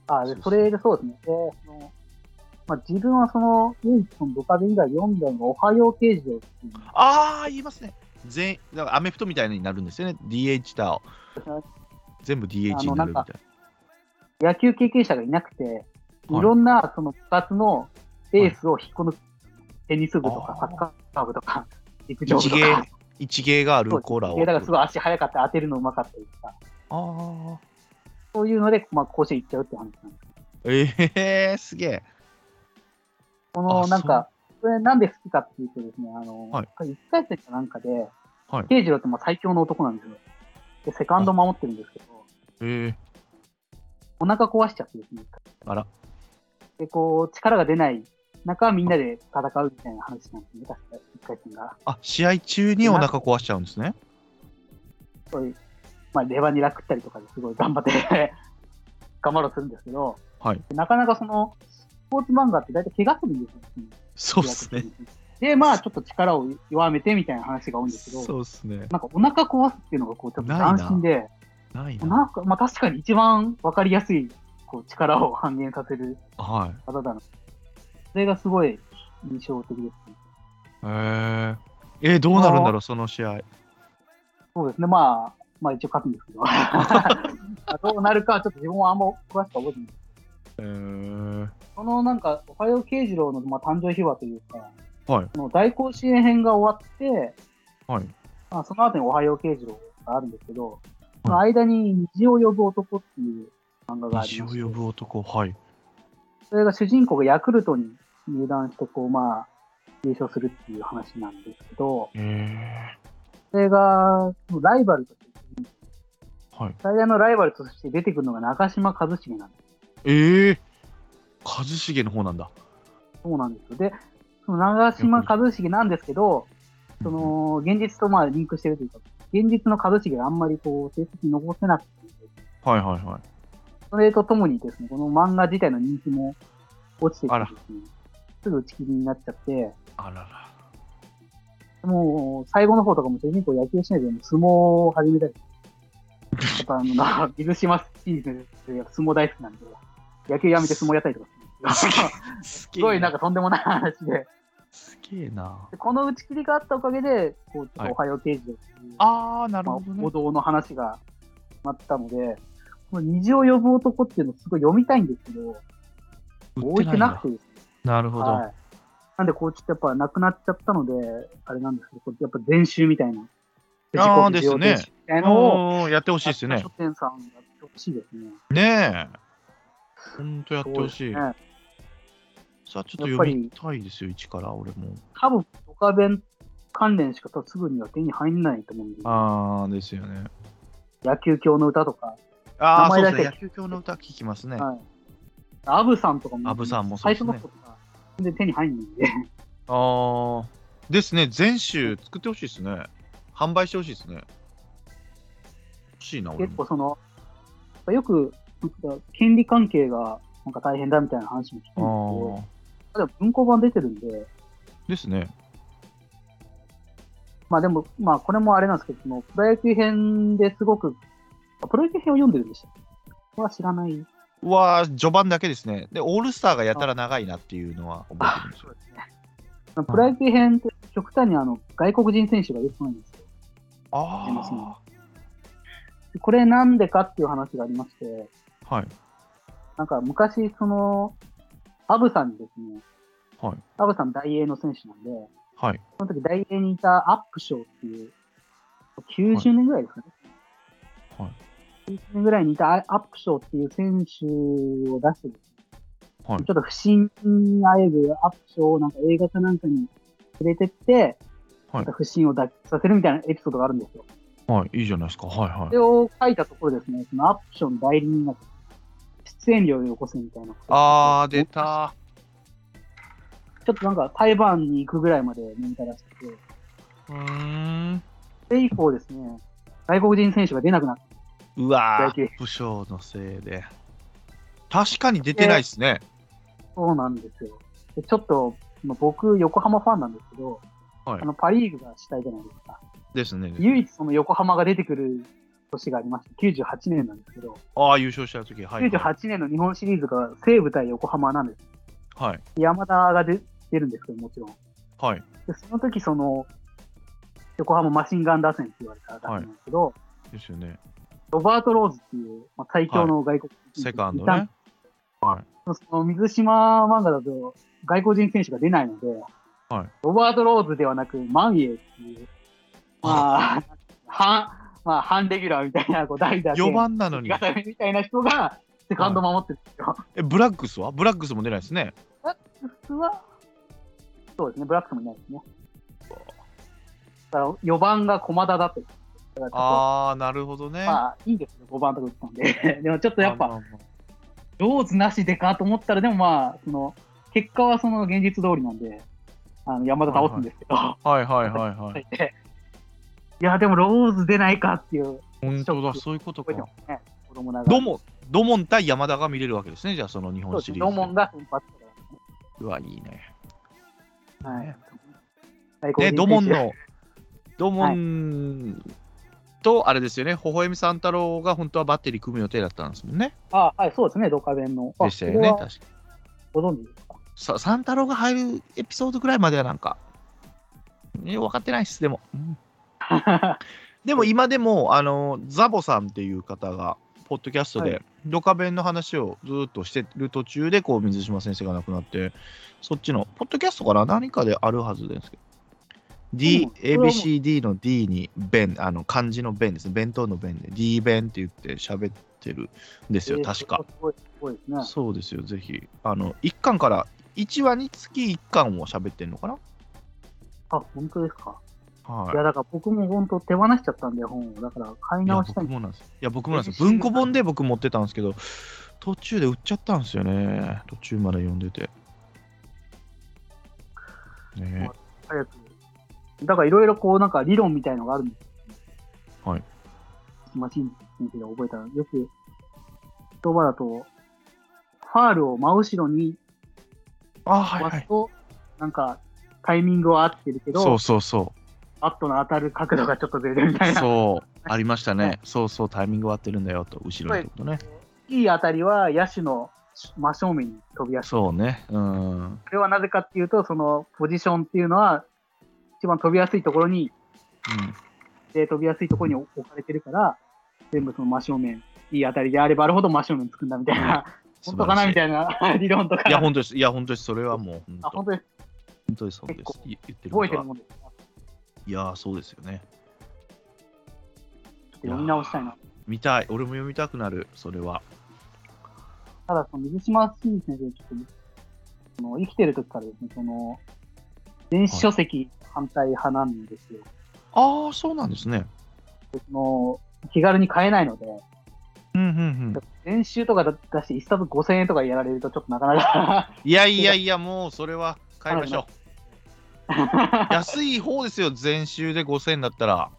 Speaker 3: あでそれでそうですね。でそのまあ、自分はその、唯一そのドカベ以外読んだのが、おはよう刑事をっていうの
Speaker 2: ああ、言いますね。全員、だからアメフトみたいになるんですよね。DH だ。全部 DH になるみたい
Speaker 3: 野球経験者がいなくて、い
Speaker 2: はい
Speaker 3: ろんなその部活のエースを引っこ抜く。テニス部とかサッカー部とか、陸
Speaker 2: な。一芸
Speaker 3: 上部とか。、
Speaker 2: 一芸があるコーラを。
Speaker 3: だからすごい足速かったり当てるのうまかったりとか、
Speaker 2: ああ。
Speaker 3: そういうので、まあ、甲子園行っちゃうって話なんです。
Speaker 2: ええー、すげえ。
Speaker 3: この
Speaker 2: あ
Speaker 3: なんか、これなんで好きかっていうとですね、あの、
Speaker 2: はい
Speaker 3: 一回戦かなんかで、
Speaker 2: はい
Speaker 3: 慶次郎ってまあ最強の男なんですよ。で、セカンド守ってるんですけど、
Speaker 2: ええ
Speaker 3: お腹壊しちゃってですね。
Speaker 2: あら。
Speaker 3: で、こう、力が出ない中、みんなで戦うみたいな話なんですね、確か、一回戦が。
Speaker 2: あ、試合中にお腹壊しちゃうんですね。
Speaker 3: そういう、まあ、レバニラ食ったりとかですごい頑張って (laughs) 頑張ろうとするんですけど、
Speaker 2: はい
Speaker 3: なかなかその、スポーツ漫画って大体怪我するんですよ。
Speaker 2: そうっすね。(laughs)
Speaker 3: で、まあ、ちょっと力を弱めてみたいな話が多いんですけど、
Speaker 2: そうっすね。
Speaker 3: なんかお腹壊すっていうのがこう、ちょっと斬新で、
Speaker 2: ないな。
Speaker 3: なんか、まあ確かに一番わかりやすい、こう、力を半減させる
Speaker 2: はい。
Speaker 3: 方だな。それがすごい印象的ですね。
Speaker 2: へえ。えーどうなるんだろう、その試合。
Speaker 3: そうですね、まあ、まあ一応勝つんですけど、(laughs) どうなるかはちょっと自分はあんま詳しくは覚えてない。
Speaker 2: へー
Speaker 3: そのなんか、おはよう慶次郎の、まあ、誕生秘話というか、
Speaker 2: はい
Speaker 3: その大甲子園編が終わって、
Speaker 2: はい。
Speaker 3: まあ、その後におはよう慶次郎があるんですけど、その間に虹を呼ぶ男っていう漫画があり
Speaker 2: 虹を呼ぶ男。はい。
Speaker 3: それが主人公がヤクルトに入団して、こう、まあ、優勝するっていう話なんですけど、
Speaker 2: へえ。
Speaker 3: それが、ライバルとして、
Speaker 2: はい。
Speaker 3: 最大のライバルとして出てくるのが中島一茂なんです。
Speaker 2: ええ。一茂の方なんだ。
Speaker 3: そうなんですよ。で、その長島一茂なんですけど、その、現実とまあリンクしてるというか、現実の一茂があんまりこう、成績残せなくて、
Speaker 2: はいはいはい。
Speaker 3: それとともにですね、この漫画自体の人気も落ちてきてですね、すぐ打ち切りになっちゃって、
Speaker 2: あらら。
Speaker 3: もう最後の方とかも主人公野球しないで相撲を始めたり、やっぱあの、な (laughs) 水島新司先生が相撲大好きなんで、野球やめて相撲やったりとかするんです
Speaker 2: す
Speaker 3: すごいなんかとんでもない話で、
Speaker 2: すげえな。
Speaker 3: でこの打ち切りがあったおかげで、こう、ちょっとおはよう刑事っていう、
Speaker 2: あー、なる
Speaker 3: まあ
Speaker 2: ほどね
Speaker 3: 王。道の話が決まったので、この虹を呼ぶ男っていうのをすごい読みたいんですけど、置いてなくてですね。
Speaker 2: なるほど。
Speaker 3: はい。なんで、こう、ちょっとやっぱなくなっちゃったので、あれなんですけど、これやっぱ全集みたいな。
Speaker 2: あーですね
Speaker 3: たいなのを、
Speaker 2: うんやってほしいですよね
Speaker 3: 書。店さんやってほしいですね。
Speaker 2: ねえ。ほんとやってほしい。
Speaker 3: ね
Speaker 2: さあ、ちょっと読みたいですよ、一から、俺も。
Speaker 3: 多分、ドカベン関連しかすぐには手に入んないと思うんで、
Speaker 2: あー、ですよね。
Speaker 3: 野球教の歌とか、
Speaker 2: あー、そうですね。野球教の歌聞きますね。
Speaker 3: はい。アブさんとかも、
Speaker 2: アブさんもそう
Speaker 3: 最
Speaker 2: ですね
Speaker 3: 初の子とか、全然手に入んないんで、
Speaker 2: あー。ですね、全集作ってほしいですね。販売してほしいですね。
Speaker 3: 結構その、よく、権利関係がなんか大変だみたいな話も聞くんですけ
Speaker 2: あ
Speaker 3: ど文庫版出てるんで、
Speaker 2: ですね。
Speaker 3: まあでも、まあこれもあれなんですけど、プロ野球編ですごく、あプロ野球編を読んでるんでしたは知らない。
Speaker 2: うわー、序盤だけですね。で、オールスターがやたら長いなっていうのは覚えてるんですよ。
Speaker 3: ですね。プロ野球編って極端にあの外国人選手が出てこないんですよ。
Speaker 2: あ
Speaker 3: でこれなんでかっていう話がありまして、
Speaker 2: あ。はい。
Speaker 3: なんか昔、その、アブさんにですね、
Speaker 2: はい。
Speaker 3: アブさん大英の選手なんで、
Speaker 2: はい。
Speaker 3: その時大英にいたアップショーっていう、90年ぐらいですかね。
Speaker 2: はい。
Speaker 3: 90年ぐらいにいたアップショーっていう選手を出してですね、
Speaker 2: はい
Speaker 3: ちょっと不審にあえるアップショーをなんか映画かなんかに連れてって、
Speaker 2: はい
Speaker 3: 不審を脱出させるみたいなエピソードがあるんですよ。
Speaker 2: はい。いいじゃないですか。はいはい
Speaker 3: それ。を書いたところですね、そのアップショーの代理人が出演料をよこせみたいな
Speaker 2: あー、出た。
Speaker 3: ちょっとなんか台湾に行くぐらいまで見たらしくて、
Speaker 2: うーん。
Speaker 3: それ以降ですね、外国人選手が出なくなった。
Speaker 2: うわ
Speaker 3: 野球
Speaker 2: ー、武将のせいで。確かに出てないですね。
Speaker 3: そうなんですよ。でちょっと、まあ僕、横浜ファンなんですけど、
Speaker 2: はい
Speaker 3: あのパ・リーグが主体じゃないですか。
Speaker 2: ですね。
Speaker 3: 唯一その横浜が出てくる年がありまして、98年なんですけど、
Speaker 2: ああ、優勝した時はい。はい。
Speaker 3: 98年の日本シリーズが西武対横浜なんです。
Speaker 2: はい。
Speaker 3: 山田が出出るんですけど、もちろん。
Speaker 2: はい。
Speaker 3: でその時その、横浜マシンガン打線って言われた打線なんですけど、
Speaker 2: ですよね。
Speaker 3: ロバート・ローズっていう、まあ、最強の外国人
Speaker 2: セカンドね。はい。
Speaker 3: その水島漫画だと外国人選手が出ないので、
Speaker 2: はい
Speaker 3: ロバート・ローズではなく、マンエイっていう、まあ、半、まあ、半レギュラーみたいな、こう、代打で、
Speaker 2: 4番なのに。
Speaker 3: みたいな人が、セカンド守ってるんですよ。
Speaker 2: え、ブラックスは？ブラックスも出ないですね。
Speaker 3: 普通は、そうですね、ブラックスもいないですね。だから、4番が駒田だって。
Speaker 2: ああ、なるほどね。
Speaker 3: まあ、いいですよ、5番とか打ったんで。(laughs) でもちょっとやっぱ、
Speaker 2: まあまあま
Speaker 3: ローズなしでかと思ったら、でもまあ、その、結果はその現実通りなんで、あの山田倒すんですけど、
Speaker 2: はいはいはいはい。(laughs)
Speaker 3: いや、でもローズ出ないかっていう、
Speaker 2: 本当だ、そういうことか
Speaker 3: ね。子供ながら
Speaker 2: ドモン、ドモン対山田が見れるわけですね、じゃあその日本シリーズで。
Speaker 3: ドモンが先発か
Speaker 2: うわ、いいね。
Speaker 3: ら。はい
Speaker 2: ね。ドモンの、ドモンと、あれですよね、微笑み三太郎が本当はバッテリー組む予定だったんですもんね。
Speaker 3: あ、はい、そうですね、ドカベンの。あ
Speaker 2: でしたよね、確か
Speaker 3: ご存知ですか？
Speaker 2: さ三太郎が入るエピソードぐらいまではなんか、ね、分かってないっす、でも。うんでも今でも、あの、ザボさんっていう方が、ポッドキャスト
Speaker 3: は
Speaker 2: で、ドカベンの話をずーっとしてる途中で、こう、水島先生が亡くなって、そっちの、ポッドキャストから何かであるはずですけど、D、ABCD の D に弁、あの、漢字の弁ですね、弁当の弁で、D 弁って言って喋ってるんですよ、
Speaker 3: えー
Speaker 2: 確か。。そうですよ、ぜひ。あの、1巻から、1話につき1巻を喋ってんのかな？
Speaker 3: あ、本当ですか？
Speaker 2: はい
Speaker 3: いや、だから僕も本当手放しちゃったんで、本を。だから買い直したい
Speaker 2: 僕もなんですよ。いや、僕もなんですよ。文庫本で僕持ってたんですけど、途中で売っちゃったんですよね。途中まで読んでて。ね
Speaker 3: 早く。だからいろいろこう、なんか理論みたいのがあるんですよ。
Speaker 2: はい。
Speaker 3: マシン先生が覚えたら、よく言葉だと、ファールを真後ろに
Speaker 2: あ、はいはい。
Speaker 3: なんかタイミングは合ってるけど、
Speaker 2: そうそうそ。
Speaker 3: バットの当たる角度がちょっとずれるみたいうな。
Speaker 2: そう。ありましたね
Speaker 3: ね。
Speaker 2: そうそう、タイミング合ってるんだよと、後ろにってことね。
Speaker 3: いい当たりは野手の真正面に飛びやすい。
Speaker 2: そうね。うん。
Speaker 3: それはなぜかっていうと、そのポジションっていうのは、一番飛びやすいところに、で飛びやすいところに置かれてるから、全部その真正面、いい当たりであればあるほど真正面につくんだみたいな、本当かなみたいな理論とか、
Speaker 2: いや、本当です。いや、本当です。それはもう、本
Speaker 3: あ
Speaker 2: 当
Speaker 3: 本当です。
Speaker 2: 本当です。本当です。い言ってることは
Speaker 3: 覚えてるもんです。
Speaker 2: いやー、そうですよね。
Speaker 3: 読み直したいな。
Speaker 2: 見たい。俺も読みたくなる、それは。
Speaker 3: ただ、その水島新司先生、ちょっと、その生きてる時からですね、その、電子書籍反対派なんですよ。
Speaker 2: ああ、そうなんですね。
Speaker 3: でその気軽に買えないので、
Speaker 2: うんうんうん。
Speaker 3: 練習とか出して1冊5000円とかやられるとちょっとなかなか
Speaker 2: いやいやいや、もうそれは買いましょう。(laughs) 安い方ですよ、全集で5000円だったら。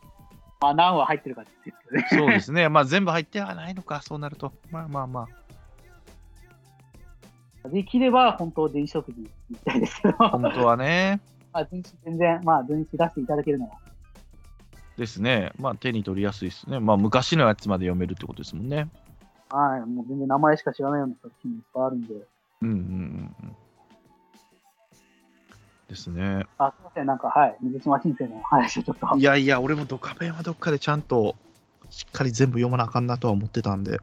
Speaker 3: まあ何話入ってるかって言ってね。
Speaker 2: そうですね。まあ全部入ってはないのか、そうなると。まあまあま
Speaker 3: できれば本当電子書籍に行きたいですけど、
Speaker 2: あ、本当はね。(laughs)
Speaker 3: まあ電子全然、まあ電子出していただけるなら、
Speaker 2: ですね。まあ手に取りやすいですね。まあ昔のやつまで読めるってことですもんね。
Speaker 3: はい、もう全然名前しか知らないような作品もいっぱいあるんで、
Speaker 2: うんうんうんうん。ですね。
Speaker 3: あ、すみません、なんか、はい、水島新生の話をちょっと、
Speaker 2: いやいや、俺もドカベンはどっかでちゃんとしっかり全部読まなあかんなとは思ってたんで。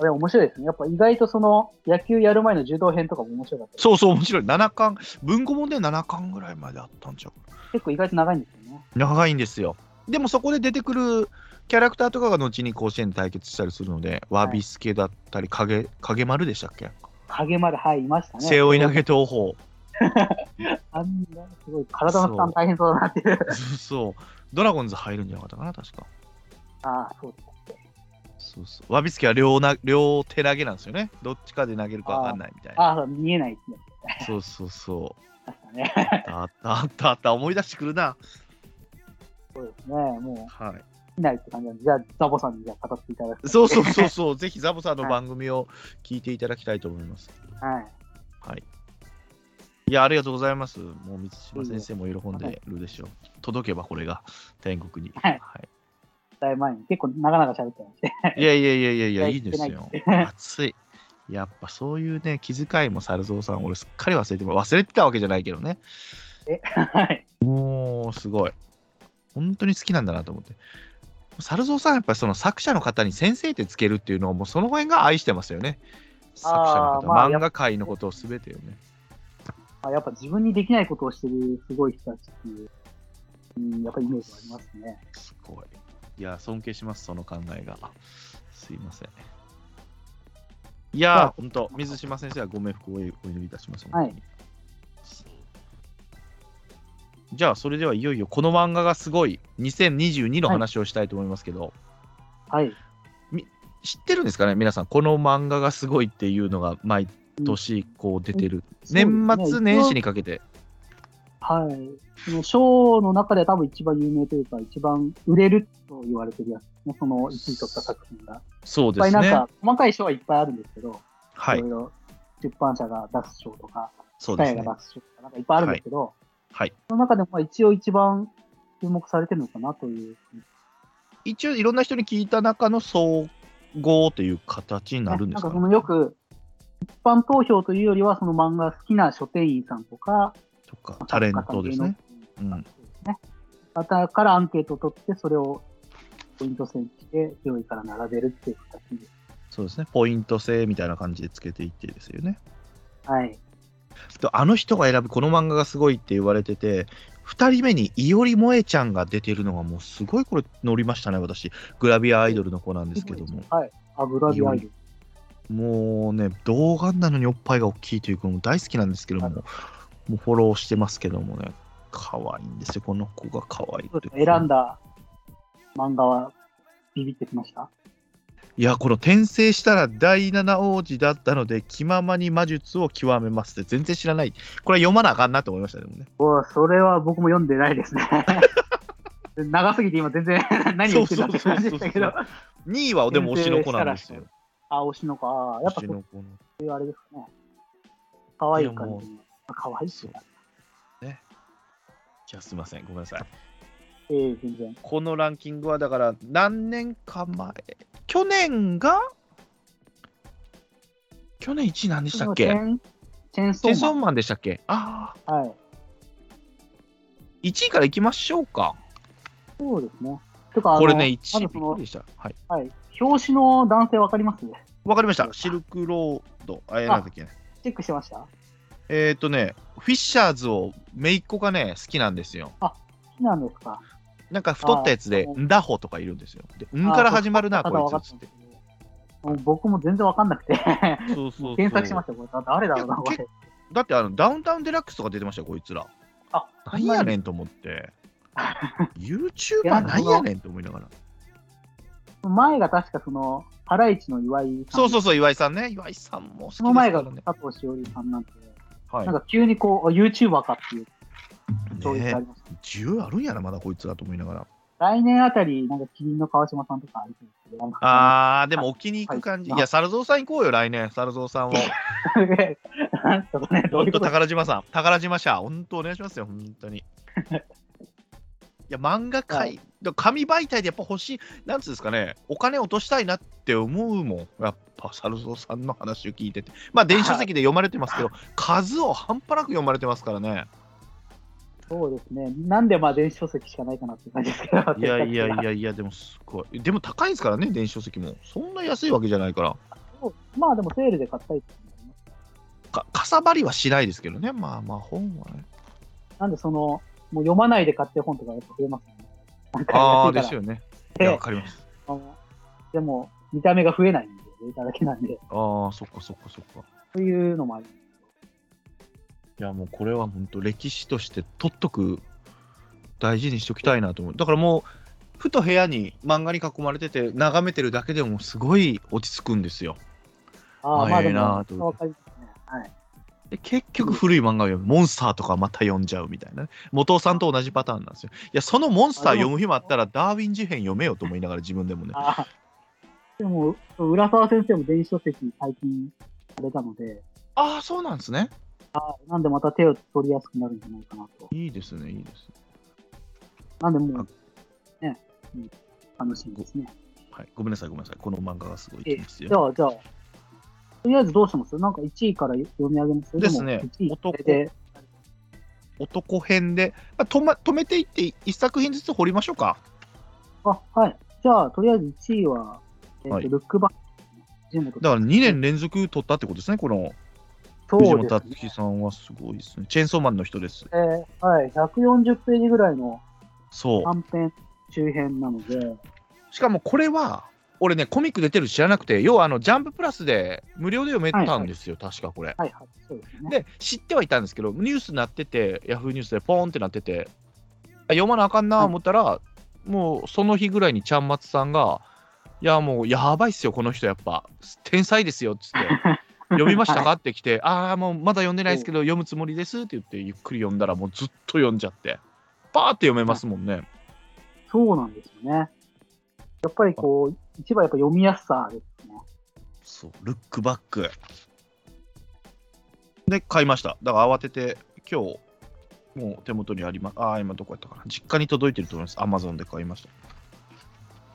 Speaker 3: あれ面白いですね。やっぱ意外とその野球やる前の柔道編とかも面白かった。
Speaker 2: そうそう、面白い。7巻、文庫本で7巻ぐらいまであったんちゃう
Speaker 3: 結構意外と長いんですよね。
Speaker 2: 長いんですよ。でもそこで出てくるキャラクターとかが後に甲子園で対決したりするので、ワビスケだったり、影影丸でしたっけ、
Speaker 3: 影丸、はい、いましたね。
Speaker 2: 背負い投げ投法。(laughs)
Speaker 3: あんな、すごい、体の負担大変そうだなっていう。
Speaker 2: そうそう。ドラゴンズ入るんじゃなかったかな、確か。
Speaker 3: ああ、そうです。
Speaker 2: そうそう。ワビスケは両な両手投げなんですよね。どっちかで投げるか分かんないみたいな。
Speaker 3: ああ、見えないですね。
Speaker 2: そうそうそ。う。あったあったあった。思い出してくるな。
Speaker 3: そうですね。もう、
Speaker 2: はい。
Speaker 3: 見ないって感じなんで、じゃあ、ザボさんにじゃあ語っていただく。
Speaker 2: そうそうそうそう。(laughs) ぜひザボさんの番組を聞いていただきたいと思います。
Speaker 3: はい。
Speaker 2: はい。いや、ありがとうございます。もう満島先生も喜んでるでしょう。届けばこれが天国に。
Speaker 3: はいだいぶ前に、結構長々喋ってまして。
Speaker 2: い、やいやいやいやいや、
Speaker 3: いや
Speaker 2: いいですよ熱い。やっぱそういうね、気遣いも猿蔵さん、俺すっかり忘れても、忘れてたわけじゃないけどね。
Speaker 3: え、はい。
Speaker 2: もう、すごい。本当に好きなんだなと思って。猿蔵さん、やっぱりその作者の方に先生ってつけるっていうのは、もうその辺が愛してますよね。作者の方、
Speaker 3: まあ
Speaker 2: 漫画界のことをすべてよね。
Speaker 3: あやっぱ自分にできないことをしてるすごい人たちっていう、うん、やっぱりイメージがありますね。
Speaker 2: すごい。いや、尊敬します、その考えが。すいません。い
Speaker 3: まあ
Speaker 2: やー、本当、水島先生はご冥福をお祈りいたします。
Speaker 3: はい
Speaker 2: じゃあ、それではいよいよこの漫画がすごい2022の話をしたいと思いますけど、
Speaker 3: はい。
Speaker 2: 知ってるんですかね、皆さん、この漫画がすごいっていうのが毎年こう出てる、年末年始にかけて。
Speaker 3: はい。その賞の中では多分一番有名というか、一番売れると言われてるやつ。その1位取った作品が。いっ
Speaker 2: そうですね。
Speaker 3: ぱいなんか、細かい賞はいっぱいあるんですけど、
Speaker 2: はいい
Speaker 3: ろい、ろ出版社が出す賞とか、
Speaker 2: そうですね
Speaker 3: が。出す賞とか、なんかいっぱいあるんですけど、
Speaker 2: はい。
Speaker 3: その中でもまあ一応一番注目されてるのかなという。
Speaker 2: 一応、いろんな人に聞いた中の総合という形になるんですか,、
Speaker 3: なんかそのよく、一般投票というよりは、その漫画好きな書店員さんとか、
Speaker 2: とか、タレントですね。うん。
Speaker 3: からアンケートを取って、それをポイント選知して、上位から並べるっていう形で。
Speaker 2: そうですね。ポイント制みたいな感じでつけていってですよね。
Speaker 3: はい。
Speaker 2: とあの人が選ぶこの漫画がすごいって言われてて、2人目にいおり萌えちゃんが出てるのがもうすごいこれ乗りましたね、私。グラビアアイドルの子なんですけども。
Speaker 3: はい。あ、グラビアアイドル。
Speaker 2: もうね、童顔なのにおっぱいが大きいという子も大好きなんですけども、
Speaker 3: はい
Speaker 2: もうフォローしてますけどもね、可愛いんですよ、この子が可愛い
Speaker 3: そうですね選んだ漫画はビビってきました？
Speaker 2: いや、この転生したら第七王子だったので、気ままに魔術を極めますって全然知らない。これは読まなあかんなと思いましたね。でもね
Speaker 3: おそれは僕も読んでないですね。(laughs) 長すぎて今全然 (laughs) 何言ってたって感じでしたけど。
Speaker 2: 2位はでも推しの子なんですよ。
Speaker 3: あ、推しの子。ああ、やっぱそ
Speaker 2: の子の。
Speaker 3: いうあれですかね。可愛い感じの。可愛いっすよ。
Speaker 2: じゃあすいません、ごめんなさい。
Speaker 3: ええ全然。
Speaker 2: このランキングはだから何年か前、去年が？去年1位何でしたっけ？
Speaker 3: チェンチェンソ
Speaker 2: チェンソー
Speaker 3: ーマン。
Speaker 2: マンでしたっけ？ああ、
Speaker 3: はい。
Speaker 2: 1位からいきましょうか。
Speaker 3: そうですね。
Speaker 2: これね、1位で、した。はい。
Speaker 3: はい。表紙の男性わかります？
Speaker 2: わかりました。シルクロード。あれなんだっけね。
Speaker 3: チェックしてました？
Speaker 2: えっ、ー、とね、フィッシャーズを姪っ子がね、好きなんですよ。
Speaker 3: 好きなんですか？
Speaker 2: なんか太ったやつでんだほとかいるんですよ。で、んから始まるな、こいつっつって。
Speaker 3: もう僕も全然わかんなくて、
Speaker 2: そうそうそう
Speaker 3: 検索しましたよ、これ。誰だろうな、これ。
Speaker 2: だってあのダウンタウンデラックスとか出てましたよ、こいつら。
Speaker 3: あ、
Speaker 2: なんやねんと思って。YouTuber なんやねんと思いながら。
Speaker 3: 前が確かその、ハライチの岩井さん。
Speaker 2: そうそうそう、岩井さんね。岩井さんも好きです
Speaker 3: その前が。佐藤しおりさんなんで、
Speaker 2: はい
Speaker 3: なんか急にこう、あ YouTuber かっていう衝撃があ
Speaker 2: ね
Speaker 3: りました。
Speaker 2: 10あるんやな、まだこいつらと思いながら。
Speaker 3: 来年あたり、なんかキリンの川島さんとかありそうです
Speaker 2: あー、でも置きに行く感じ。
Speaker 3: はい
Speaker 2: いや、猿蔵さん行こうよ、来年、猿蔵さんを。(laughs)
Speaker 3: なんすかね、どういうこと？
Speaker 2: 宝島さん、宝島社、本当お願いしますよ、本当に。(laughs) いや、漫画
Speaker 3: は
Speaker 2: 界、だから紙媒体でやっぱ欲しい、なんつうんですかね、お金落としたいなって思うもん、やっぱ、猿蔵さんの話を聞いてて。まあ、電子書籍で読まれてますけど、数を半端なく読まれてますからね。
Speaker 3: そうですね。なんでまあ電子書籍しかないかなって感じですけど。
Speaker 2: いやいやい
Speaker 3: や。
Speaker 2: やいや、でもすごい。でも高いですからね、電子書籍も。そんな安いわけじゃないから。
Speaker 3: まあでもセールで買ったり
Speaker 2: かかさばりはしないですけどね、まあまあ、本はね。
Speaker 3: なんでその、もう読まないで買ってる本とかやっぱ増えますよね。
Speaker 2: ああ、ですよね。わかります。
Speaker 3: でも、見た目が増えないんで、データだけなんで、
Speaker 2: ああ、そっかそっかそっか。
Speaker 3: そういうのもあります。
Speaker 2: いや、もうこれは本当、歴史として取っとく、大事にしておきたいなと思う。だからもう、ふと部屋に漫画に囲まれてて、眺めてるだけでもすごい落ち着くんですよ。
Speaker 3: ああ、まあ
Speaker 2: ええな
Speaker 3: わかりますね。はい。
Speaker 2: で結局古い漫画を読む。モンスターとかまた読んじゃうみたいなね。元尾さんと同じパターンなんですよ。いや、そのモンスター読む暇あったら、ダーウィン事変読めよと思いながら自分でもね。
Speaker 3: ああ。でも、浦沢先生も電子書籍最近されたので、
Speaker 2: ああ、そうなんですね。
Speaker 3: なんでまた手を取りやすくなるんじゃないかなと。
Speaker 2: いいですね、いいですね。
Speaker 3: なんでもう、ね、うん、楽しみですね。
Speaker 2: はい、ごめんなさい、ごめんなさい。この漫画がすごい
Speaker 3: え
Speaker 2: いいですよ。
Speaker 3: じゃあ、じゃあ、とりあえずどうします？なんか1位から読み上げます？
Speaker 2: ですね
Speaker 3: も1位
Speaker 2: 男
Speaker 3: で、
Speaker 2: 男編で、まあ、止ま止めていって一作品ずつ掘りましょうか。
Speaker 3: あ、はい。じゃあ、とりあえず1位は、えっ、と、
Speaker 2: はい
Speaker 3: ルックバック、藤本
Speaker 2: だから2年連続取ったってことですね、この藤本敦樹さんはすごいですね。チェーンソーマンの人です。
Speaker 3: えーはい。140ページぐらいの。短編周辺なので、
Speaker 2: しかもこれは、俺ね、コミック出てるの知らなくて、要はあのジャンププラスで無料で読めたんですよ、確かこれ。
Speaker 3: はいはい、そうですよね。
Speaker 2: で、知ってはいたんですけど、ニュースになってて、ヤフーニュースでポーンってなってて、あ読まなあかんな思ったら、もうその日ぐらいにちゃんまつさんが、いや、もう、やばいっすよ、この人、やっぱ。天才ですよ、っつって。(laughs) 読みましたか？って来て、ああ、もうまだ読んでないですけど、読むつもりですって言って、ゆっくり読んだら、もうずっと読んじゃって、パーって読めますもんね。
Speaker 3: そうなんですよね。やっぱりこう、一番やっぱ読みやすさですね。
Speaker 2: そう、ルックバック。で、買いました。だから慌てて、今日、もう手元にあります。ああ、今どこやったかな。実家に届いてると思います。アマゾンで買いまし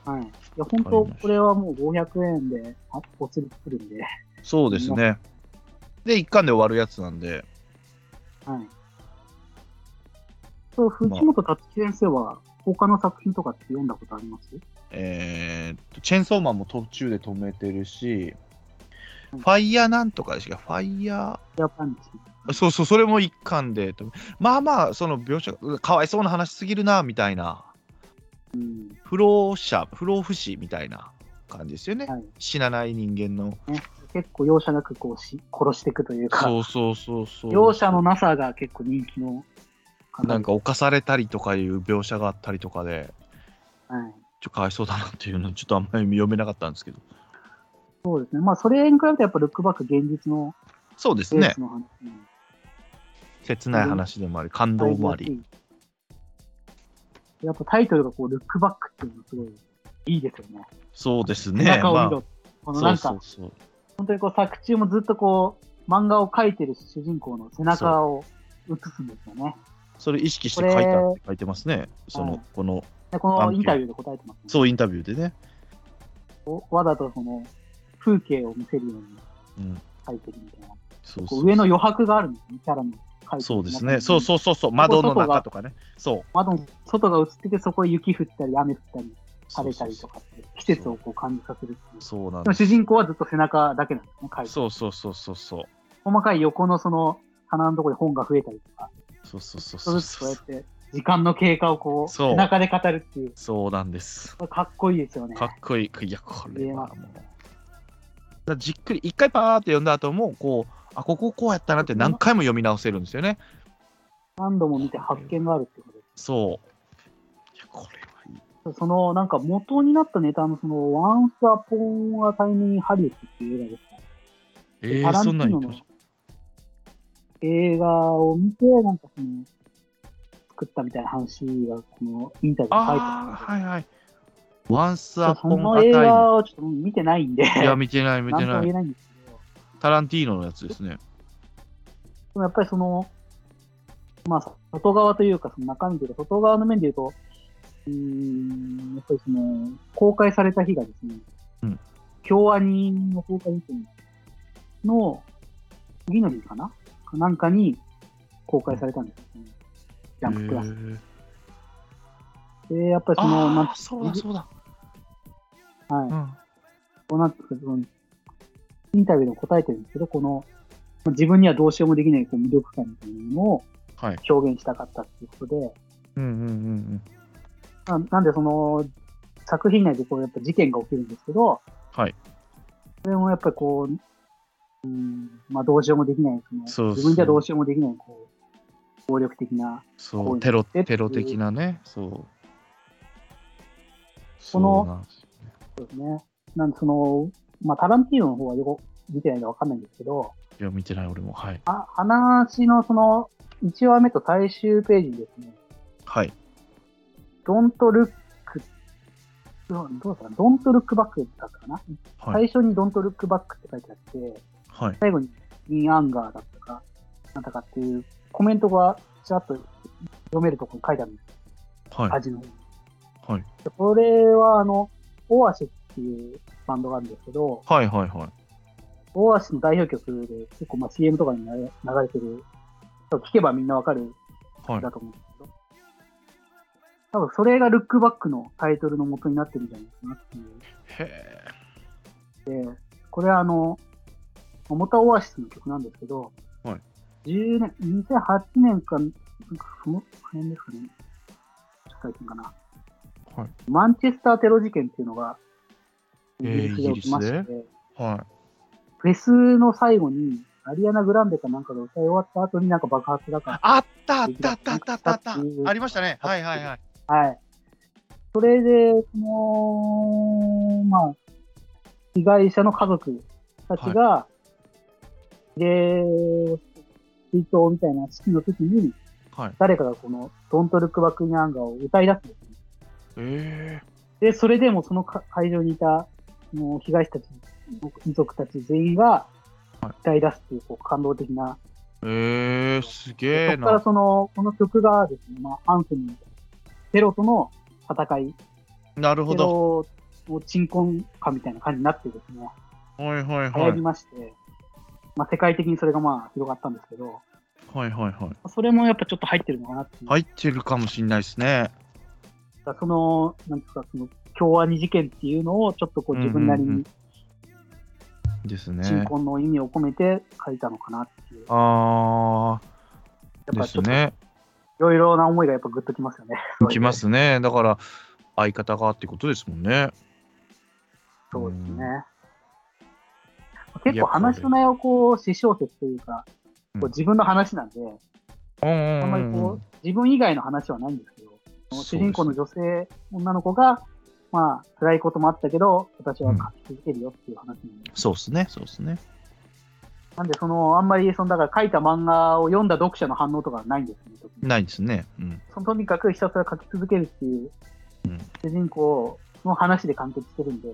Speaker 2: た。
Speaker 3: はい。いや、本当これはもう500円で、あお釣り来るんで、
Speaker 2: そうですね。で、一巻で終わるやつなんで、
Speaker 3: はい。そう、藤本達樹先生は、他の作品とかって読んだことあります？
Speaker 2: えーっと、チェーンソーマンも途中で止めてるし、
Speaker 3: うん
Speaker 2: ファイヤーなんとかでしたファイヤ。ー、そうそう、それも一巻でまあまあ、その描写が、かわいそうな話すぎるな、みたいな、
Speaker 3: うん。
Speaker 2: 不老者、不老不死みたいな感じですよね。
Speaker 3: はい。
Speaker 2: 死なない人間の。
Speaker 3: 結構容赦なくこうし殺していくというか、
Speaker 2: そうそうそうそう。
Speaker 3: 容赦のなさが結構人気の方
Speaker 2: なんか犯されたりとかいう描写があったりとかで、
Speaker 3: はい。
Speaker 2: ちょっとかわいそうだなっていうの、ちょっとあんまり読めなかったんですけど。
Speaker 3: そうですね。まあ、それに比べてやっぱルックバック現実の
Speaker 2: そうですね切ない話でもあり、感動もあり。。
Speaker 3: やっぱタイトルがこう、ルックバックっていうのがすごいいいですよね。
Speaker 2: そうです
Speaker 3: 背
Speaker 2: ね。まあ
Speaker 3: 中を見ろ。このなんか、
Speaker 2: そうそうそう
Speaker 3: 本当にこう作中もずっとこう、漫画を描いてる主人公の背中を映すんですよね。
Speaker 2: それ意識して書いたって書いてますね。その、
Speaker 3: はい
Speaker 2: この、
Speaker 3: でこのインタビューで答えてますね。
Speaker 2: そうインタビューでね。
Speaker 3: わざとその風景を見せるように
Speaker 2: うん。
Speaker 3: 描いてるみたいな。
Speaker 2: そうそうう
Speaker 3: こ上の余白があるんですね、キャラの
Speaker 2: そうですね。そう
Speaker 3: う。
Speaker 2: そうそうそう。窓の中とかね。そう。
Speaker 3: 窓の外が映ってて、そこへ雪降ったり、雨降ったり、晴れたりと
Speaker 2: そう
Speaker 3: かって、季節をこう感じさせる
Speaker 2: そうなんです。
Speaker 3: 主人公はずっと背中だけなんですね、描いてる
Speaker 2: そうそうそうそうそう。
Speaker 3: 細かい横のその棚のところに本が増えたりとか、
Speaker 2: そうそうそうそう
Speaker 3: っとずつこうや
Speaker 2: そう。
Speaker 3: って時間の経過をこう
Speaker 2: そう
Speaker 3: 背中で語るっていう、
Speaker 2: そうなんです。
Speaker 3: かっこいいですよね。
Speaker 2: かっこいい。いや、これはもう。
Speaker 3: 見え
Speaker 2: だからじっくり、一回パーって読んだ後も、こう、あ、こここうやったなって何回も読み直せるんですよね。
Speaker 3: 何度も見て発見があるってことで
Speaker 2: そう。いや、これはいい。
Speaker 3: す。そのなんか元になったネタのその Once Upon a Time in Hollywood っていう映画ですか
Speaker 2: えー、
Speaker 3: タラン
Speaker 2: そんなん言ってまし
Speaker 3: 映画を見て、なんかその、作ったみたいな話が、このインタビュ
Speaker 2: た。
Speaker 3: ーに書いて
Speaker 2: あはいはい。
Speaker 3: ですけど、そ
Speaker 2: Upon
Speaker 3: の映。画をちょっと見てないんで、
Speaker 2: いや、見てない、見てない。
Speaker 3: ない
Speaker 2: タランティーノのやつですね。
Speaker 3: でもやっぱりその、まあ、外側というか、その中身というか、外側の面で言うと、うーん、やっぱりその、公開された日がですね、
Speaker 2: うん
Speaker 3: 京アニの公開時点の次の日かな？かなんかに公開されたんですよね。ジャンププラス。で、やっぱりその、なん
Speaker 2: そうだ、そうだ。
Speaker 3: はい。
Speaker 2: うん。
Speaker 3: こうなんていうかそのインタビューでも答えてるんですけど、この、自分にはどうしようもできないこう魅力感みたいなのを
Speaker 2: はい。
Speaker 3: 表現したかったっていうことで、
Speaker 2: うんうんうんうん。
Speaker 3: ななんでその、作品内でこうやっぱ事件が起きるんですけど、
Speaker 2: はい。
Speaker 3: それもやっぱりこう、うん、まあどうしようもできない、その自分じゃどうしようもできない、こう、暴力的な、
Speaker 2: そう、テロ、
Speaker 3: で
Speaker 2: テロ的なね。そう。
Speaker 3: この
Speaker 2: そうです
Speaker 3: ね。なんでその、まあタランティーノの方はよく見てないんでわかんないんですけど、
Speaker 2: いや、見てない俺も。はい。
Speaker 3: あ話のその、1話目と最終ページにですね、
Speaker 2: はい。
Speaker 3: Don't look どうどうだったかな？Don't look back だったかな、
Speaker 2: はい。
Speaker 3: 最初に Don't look back って書いてあって、
Speaker 2: はい。
Speaker 3: 最後に in anger だったか、なんだかっていうコメントがちらっと読めるところに書いてあるんです
Speaker 2: はい。
Speaker 3: 味の。
Speaker 2: はい。
Speaker 3: でこれは、あの、オアシスっていうバンドがあるんですけど、
Speaker 2: はい。はい。はい。
Speaker 3: オアシスの代表曲で結構まあ CM とかに流れてる、聞けばみんなわかる
Speaker 2: はい。
Speaker 3: だと思うんですけど、多分それがルックバックのタイトルの元になってるんじゃないかなっていう。
Speaker 2: へ
Speaker 3: で、これはあの、元はオアシスの曲なんですけど、
Speaker 2: はい
Speaker 3: 10年、2008年か、なんかその辺ですかね。ちょっと最近かな。
Speaker 2: はい
Speaker 3: マンチェスターテロ事件っていうのが、イ
Speaker 2: えー
Speaker 3: ギリスで？起きまして、
Speaker 2: え。はい。
Speaker 3: フェスの最後に、アリアナ・グランデかなんかが歌い終わった後になんか爆発だか
Speaker 2: あったあったあったあったあったあったありましたね。はいはいはい。
Speaker 3: はい。それで、その、まあ、被害者の家族たちが、で、追悼みたいな式の時に、
Speaker 2: はい。
Speaker 3: 誰かがこの、ドントルックバックニャンガを歌い出すんですね。
Speaker 2: え
Speaker 3: で、それでもそのか会場にいた、もう被害者たち、遺族たち全員が
Speaker 2: はい
Speaker 3: 歌い出すっていう、こう感動的な。
Speaker 2: ー、えー、すげえ
Speaker 3: そこから
Speaker 2: な。
Speaker 3: その、この曲がですね、まあ、アンセムみたいな、テロとの戦い、テ
Speaker 2: なるほど。
Speaker 3: ロの鎮魂歌みたいな感じになってですね、
Speaker 2: はいはい
Speaker 3: 流行り
Speaker 2: はい。
Speaker 3: まして、まあ、世界的にそれがまあ広がったんですけど、
Speaker 2: はいはいはい。
Speaker 3: それもやっぱちょっと入ってるのかなって。
Speaker 2: 入ってるかもしんないですね。
Speaker 3: その、なんですか、その、京アニ事件っていうのをちょっとこう自分なり
Speaker 2: うんうんうん
Speaker 3: に
Speaker 2: ですね。
Speaker 3: 鎮魂の意味を込めて書いたのかなっていう。
Speaker 2: あー、ですね。
Speaker 3: ろいろな思いがやっぱグッときますよね。(laughs)
Speaker 2: きますね。だから、相方がってことですもんね。
Speaker 3: そうです
Speaker 2: うん
Speaker 3: ね。結構話の内容、こう、私小説というか、
Speaker 2: うん
Speaker 3: こう自分の話なんで、あんまりこ
Speaker 2: う
Speaker 3: 自分以外の話はないんですけど、主人公の女性、女の子が、まあ、辛いこともあったけど、私は書き続けるよっていう話なんで、
Speaker 2: そうですね。そうですね。
Speaker 3: なんで、その、あんまり、その、だから書いた漫画を読んだ読者の反応とかはないんですね、特に
Speaker 2: ないですね。うん。
Speaker 3: そのとにかくひたすら書き続けるっていう
Speaker 2: うん
Speaker 3: 主人公の話で完結してるんで、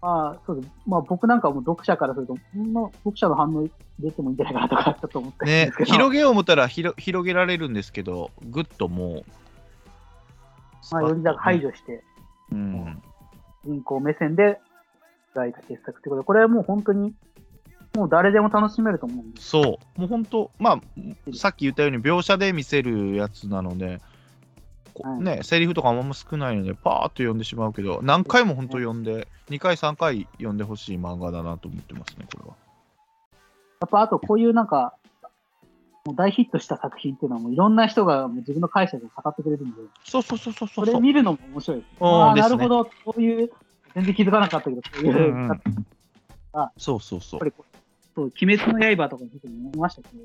Speaker 3: あ、そうです。まあ、僕なんかはもう読者からすると、こんな読者の反応出てもいいんじゃないかなとか、ちょっと思ったりするん
Speaker 2: ね広げよう思ったら広広げられるんですけど、ぐっともう。
Speaker 3: まあ、よりだ排除して、
Speaker 2: うん。
Speaker 3: 人口目線で描いた傑作ってことで、これはもう本当に、もう誰でも楽しめると思うんです。
Speaker 2: そう。もう本当、まあ、さっき言ったように描写で見せるやつなので、ね、セリフとかもあんま少ないので、パーッと読んでしまうけど、何回も本当読んで、2回、3回読んでほしい漫画だなと思ってますね、これは。
Speaker 3: やっぱあとこういうなんか、もう大ヒットした作品っていうのはもういろんな人がもう自分の解釈を語ってくれるんで、
Speaker 2: そうそうそうそうそ。
Speaker 3: そうれ見るのも面白いです。
Speaker 2: うん
Speaker 3: ああ、なるほど、こういう、全然気づかなかったけど、こういう、
Speaker 2: うんうん
Speaker 3: やっ
Speaker 2: そうそうそう
Speaker 3: ぱ。りこう、そう、鬼滅の刃とか見ても思いましたけど、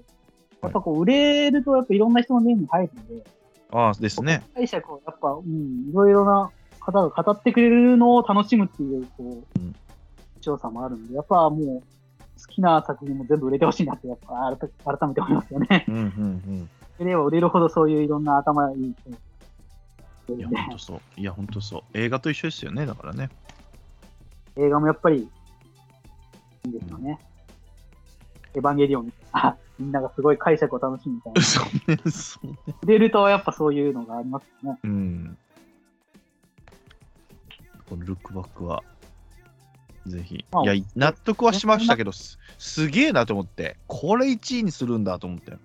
Speaker 3: やっぱこう、売れるとやっぱいろんな人の目に入るんで、
Speaker 2: ああ、ですね。
Speaker 3: 解釈をやっぱ、うん、いろいろな方が語ってくれるのを楽しむっていう、こう、
Speaker 2: うん
Speaker 3: 調査もあるんで、やっぱもう、好きな作品も全部売れてほしいなって、やっぱ改改めて思いますよね。
Speaker 2: うんうんうん。
Speaker 3: 売れれば売れるほどそういういろんな頭いい人
Speaker 2: いや、本当そう。いや、本当そう。映画と一緒ですよね、だからね。
Speaker 3: 映画もやっぱりいいんですよね。エヴァンゲリオンみたいな、(laughs) みんながすごい解釈を楽しむみたいな。
Speaker 2: そうね、そうね。
Speaker 3: 売れるとやっぱそういうのがありますよね。
Speaker 2: うん。このルックバックは、ぜひ。
Speaker 3: まあ
Speaker 2: いや、納得はしましたけど、すすげえなと思って、これ1位にするんだと思って。
Speaker 3: あ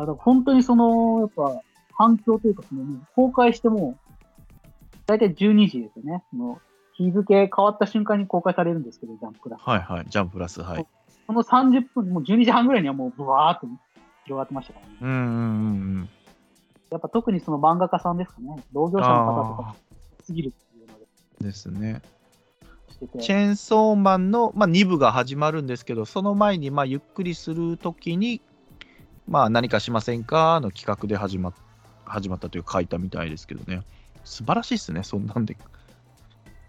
Speaker 3: だから本当にその、やっぱ反響というか、その公開しても、大体12時ですよね。その日付変わった瞬間に公開されるんですけど、ジャンプだ。
Speaker 2: はいはい、ジャンプラス、はい。
Speaker 3: その30分、もう12時半ぐらいにはもうブワーっと広がってましたからね。
Speaker 2: うんうんうんうん。
Speaker 3: やっぱ特にその漫画家さんですかね。同業者の方とかすぎるっていうので
Speaker 2: ですね。チェーンソーマンの、まあ、2部が始まるんですけど、その前に、まあ、ゆっくりするときに、まあ、何かしませんかの企画で始まっ始まったというか書いたみたいですけどね。素晴らしいですね、そんなんで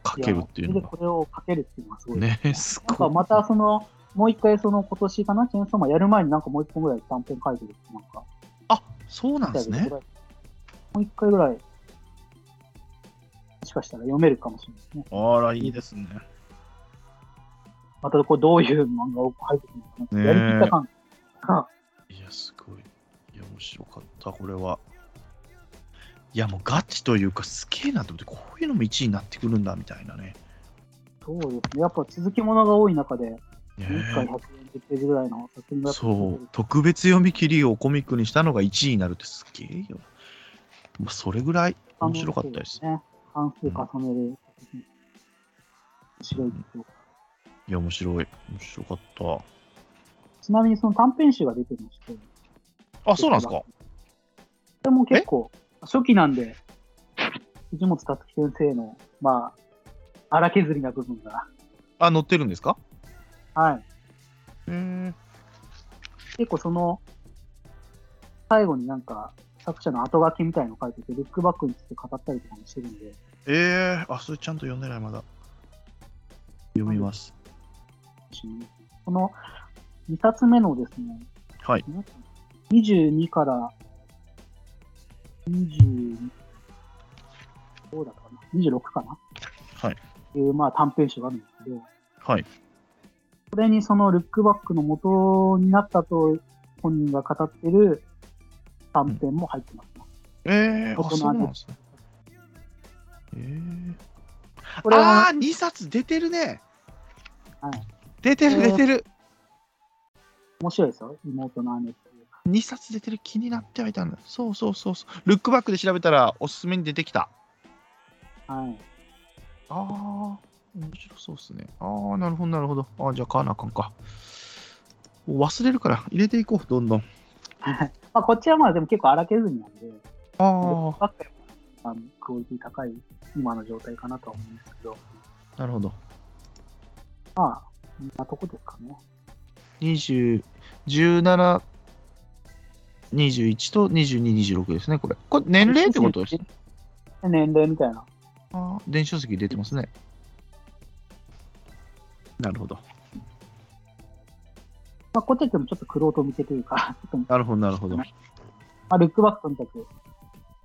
Speaker 2: 書けるっていうのが
Speaker 3: やそれでこ。れをかけるっていうのはすごいです
Speaker 2: ね、すごい。
Speaker 3: またその、もう一回その今年かな、チェーンソーマンやる前になんかもう一本ぐらい短編書いてるなんか、
Speaker 2: あそうなんですね。
Speaker 3: もう一回ぐらい、もしかしたら読めるかもしれないですね。
Speaker 2: あら、いいですね。
Speaker 3: またこうどういう漫画を書いてくるのかな、
Speaker 2: ねえ
Speaker 3: やりきった感が。
Speaker 2: いや、すごい。いや、面白かった、これは。いや、もうガチというか、すげえなと思って、こういうのも1位になってくるんだみたいなね。
Speaker 3: そうですね。やっぱ続きものが多い中で、
Speaker 2: ね
Speaker 3: 1回140ページぐらいの作品が
Speaker 2: そう、特別読み切りをコミックにしたのが1位になるってすげえよ。まあ、それぐらい面白かったです。
Speaker 3: ね。関数重ねる作品。面白いですよ。
Speaker 2: いや、面白い。面白かった。
Speaker 3: ちなみにその短編集が出てまして、
Speaker 2: あ、そうなんですか
Speaker 3: これも結構、初期なんで、藤本達樹先生の、まあ、荒削りな部分が、
Speaker 2: あ、載ってるんですか？
Speaker 3: はい。
Speaker 2: へえ。
Speaker 3: 結構その、最後になんか、作者の後書きみたいの書いてて、ルックバックについて語ったりとかもしてるんで、
Speaker 2: えー、あ、それちゃんと読んでない、まだ。読みます。
Speaker 3: この2冊目のですね、
Speaker 2: はい。
Speaker 3: 22から20、どうだったかな ?26 かな？
Speaker 2: はい。
Speaker 3: いう、まあ短編集があるんですけど、
Speaker 2: はい。
Speaker 3: これにそのルックバックの元になったと本人が語ってる短編も入ってます、ね
Speaker 2: えー、あ、そうなんですね。えー、
Speaker 3: これは
Speaker 2: あー、2冊出てるね。
Speaker 3: はい
Speaker 2: 出てる、出てる。
Speaker 3: 面白いですよ、妹の姉っていう。
Speaker 2: 2冊出てる気になってはいたんだ。そうそうそうそう。ルックバックで調べたらおすすめに出てきた。
Speaker 3: はい。
Speaker 2: ああ、面白そうっすね。ああ、なるほど、なるほど。ああ、じゃあ買わなあかんか。忘れるから入れていこう、どんどん。(laughs)
Speaker 3: まあこっちはまあでも結構荒削りなんで、
Speaker 2: あ
Speaker 3: ばっかりあのクオリティ高い今の状態かなとは思うんですけど、
Speaker 2: あ、なるほど。
Speaker 3: まあ、こんなとこですかね。
Speaker 2: 20、17、21と22、26ですね、これ。これ、年齢ってことです
Speaker 3: 年齢みたいな。
Speaker 2: ああ、電子書籍出てますね。なるほど。
Speaker 3: まあ、こっちでもちょっとクロート向けというか、
Speaker 2: なるほど、なるほど。
Speaker 3: まあ、ルックバックとにかく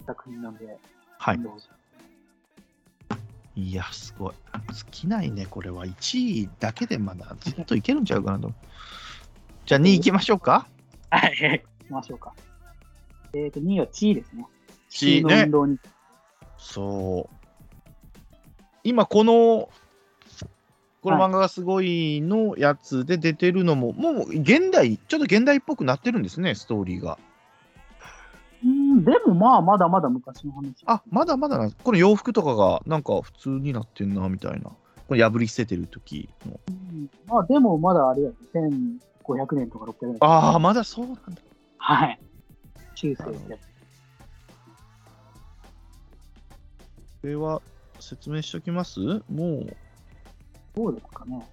Speaker 3: 作品なんで、
Speaker 2: はい。いや、すごい。尽きないね、これは。1位だけでまだずっといけるんちゃうかなと。じゃあ2位行きましょうか。
Speaker 3: はい、行きましょうか。えっ、と、2位は地位ですね。
Speaker 2: 地位ね
Speaker 3: 地の運動に。
Speaker 2: そう。今、この、この漫画がすごいのやつで出てるのも、もう現代、ちょっと現代っぽくなってるんですね、ストーリーが。
Speaker 3: うん、でもまあ、まだまだ昔の話。
Speaker 2: あ、まだまだな。この洋服とかがなんか普通になってんな、みたいな。これ破り捨ててる時の。
Speaker 3: うんまあ、でもまだあれやで、1500年とか600年とか。
Speaker 2: ああ、まだそうなんだ。
Speaker 3: はい。中世ってやつ。
Speaker 2: これは説明しときます？もう、
Speaker 3: どうですかね。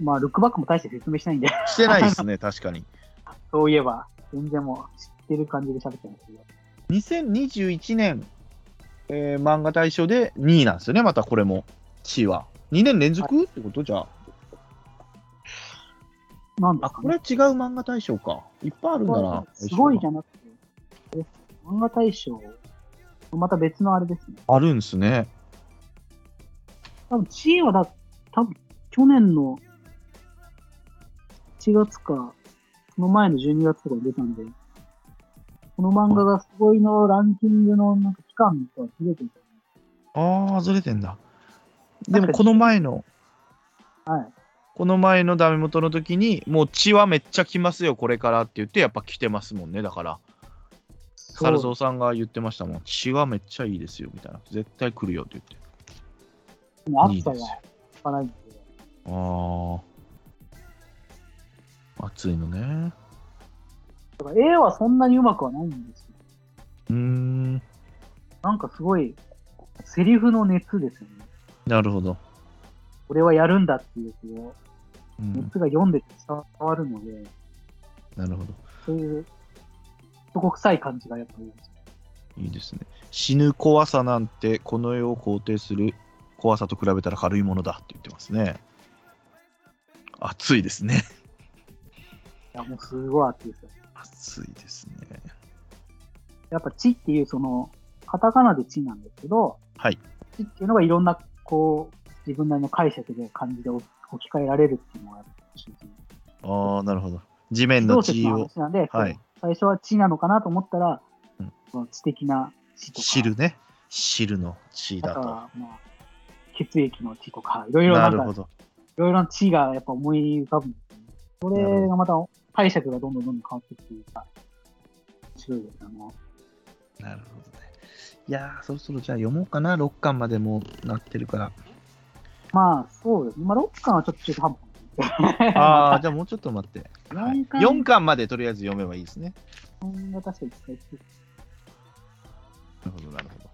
Speaker 3: まあ、ルックバックも大して説明しないんで、
Speaker 2: してないですね、(laughs) 確かに。
Speaker 3: そういえば、全然もう知ってる感じで喋ってますけど。
Speaker 2: 2021年、えー漫画大賞で2位なんですよね、またこれも、地位は。2年連続？ってこと？じゃあ。あ、
Speaker 3: なんですかね。
Speaker 2: これ違う漫画大賞か。いっぱいあるんだな。
Speaker 3: すごいじゃなくて、え漫画大賞、また別のあれですね。
Speaker 2: あるんすね。
Speaker 3: 多分、地位はだ、多分去年の1月か、その前の12月とかに出たんで、この漫画がすごいのランキングのなんか期間とはずれてる。
Speaker 2: ああ、ずれてんだ。でもこの前の、
Speaker 3: はい。
Speaker 2: この前のダメ元の時に、もう血はめっちゃ来ますよ、これからって言って、やっぱ来てますもんね、だから。サルゾウさんが言ってましたもん。血はめっちゃいいですよ、みたいな。絶対来るよって言って。
Speaker 3: 暑さがつかないんで。
Speaker 2: ああ。暑いのね。
Speaker 3: だから絵はそんなにうまくはないんですよ。
Speaker 2: うーん。
Speaker 3: なんかすごい、セリフの熱ですよね。
Speaker 2: なるほど。
Speaker 3: これはやるんだっていう、こう、
Speaker 2: うん、
Speaker 3: 熱が読んでて伝わるので、
Speaker 2: なるほど。
Speaker 3: そういう、男臭い感じがやっぱいいですよ。
Speaker 2: いいですね。死ぬ怖さなんてこの世を肯定する怖さと比べたら軽いものだって言ってますね。暑いですね。
Speaker 3: いや、もうすごい熱いですよ。
Speaker 2: 暑いですね。
Speaker 3: やっぱ地っていうその、カタカナで地なんですけど、
Speaker 2: はい。
Speaker 3: 地っていうのがいろんな、こう、自分なりの解釈で漢字で置き換えられるっていうのが。
Speaker 2: ああ、なるほど。地面
Speaker 3: の
Speaker 2: の地を
Speaker 3: 話なんで、
Speaker 2: はい
Speaker 3: 最初は地なのかなと思ったら、
Speaker 2: うん
Speaker 3: その知的な地とか、
Speaker 2: 知るね。知るの地
Speaker 3: あ
Speaker 2: だと。
Speaker 3: とは、まあ、血液の地とか、いろいろなか、い
Speaker 2: なんるほど。
Speaker 3: ろいろな地がやっぱ思い浮かぶんですよね。それがまた解釈がどんどんどんどん変わっていくというか、面白いですよね。
Speaker 2: なるほどね。いやー、そろそろじゃあ読もうかな。6巻までもうなってるから。
Speaker 3: まあ、そうですね。まあ、6巻はちょっと中途半端。
Speaker 2: ああ、(laughs) じゃあもうちょっと待って。はい、
Speaker 3: 4巻
Speaker 2: 4巻までとりあえず読めばいいですね。
Speaker 3: 4が確か1回つく
Speaker 2: なるほど、なるほど。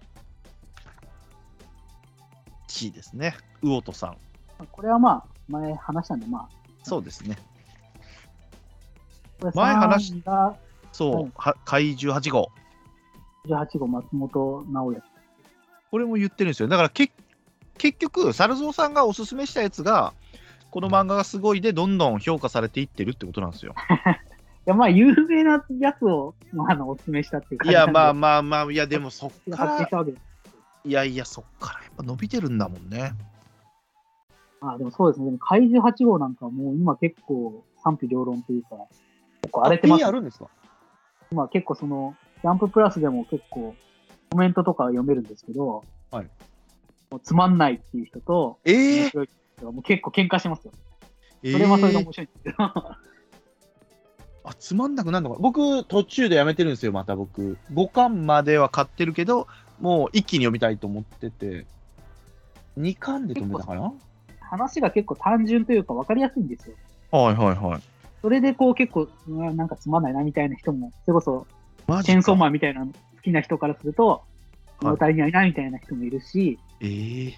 Speaker 2: 地ですね。魚とさん。
Speaker 3: これはまあ、前話したんで、まあ、
Speaker 2: そうですね。前話
Speaker 3: 3が、
Speaker 2: そう、
Speaker 3: はい
Speaker 2: は怪獣8号。
Speaker 3: 18号松本直也。
Speaker 2: これも言ってるんですよ。だからけ結局、猿蔵さんがおすすめしたやつが、この漫画がすごいで、どんどん評価されていってるってことなんですよ。(laughs)
Speaker 3: いや、まあ、有名なやつを、まあ、あの、お勧めしたっていう感
Speaker 2: いや、まあ
Speaker 3: あ、
Speaker 2: まあまあ、いや、でもそっか。いやいや、そっからやっぱ伸びてるんだもんね。
Speaker 3: まあ、でもそうですね。でも怪獣8号なんかもう今結構賛否両論というか、結構荒れてます、
Speaker 2: あるんですか？
Speaker 3: 今結構その、ジャンププラスでも結構コメントとか読めるんですけど、
Speaker 2: はい
Speaker 3: もうつまんないっていう人と、
Speaker 2: えー？
Speaker 3: もう結構喧嘩してますよ。
Speaker 2: え
Speaker 3: それはそれで
Speaker 2: ー
Speaker 3: 面白いんですけど。(laughs)
Speaker 2: あつまんなくなるのか僕途中でやめてるんですよまた僕5巻までは買ってるけどもう一気に読みたいと思ってて。2巻で止めたかな？
Speaker 3: 話が結構単純というか分かりやすいんですよ。
Speaker 2: はいはいはい。
Speaker 3: それでこう結構、うわなんかつまんないなみたいな人も、それこそ
Speaker 2: マ
Speaker 3: チェーンソーマ
Speaker 2: ン
Speaker 3: ンみたいなの好きな人からすると、物足りないなみたいな人もいるし、
Speaker 2: えー、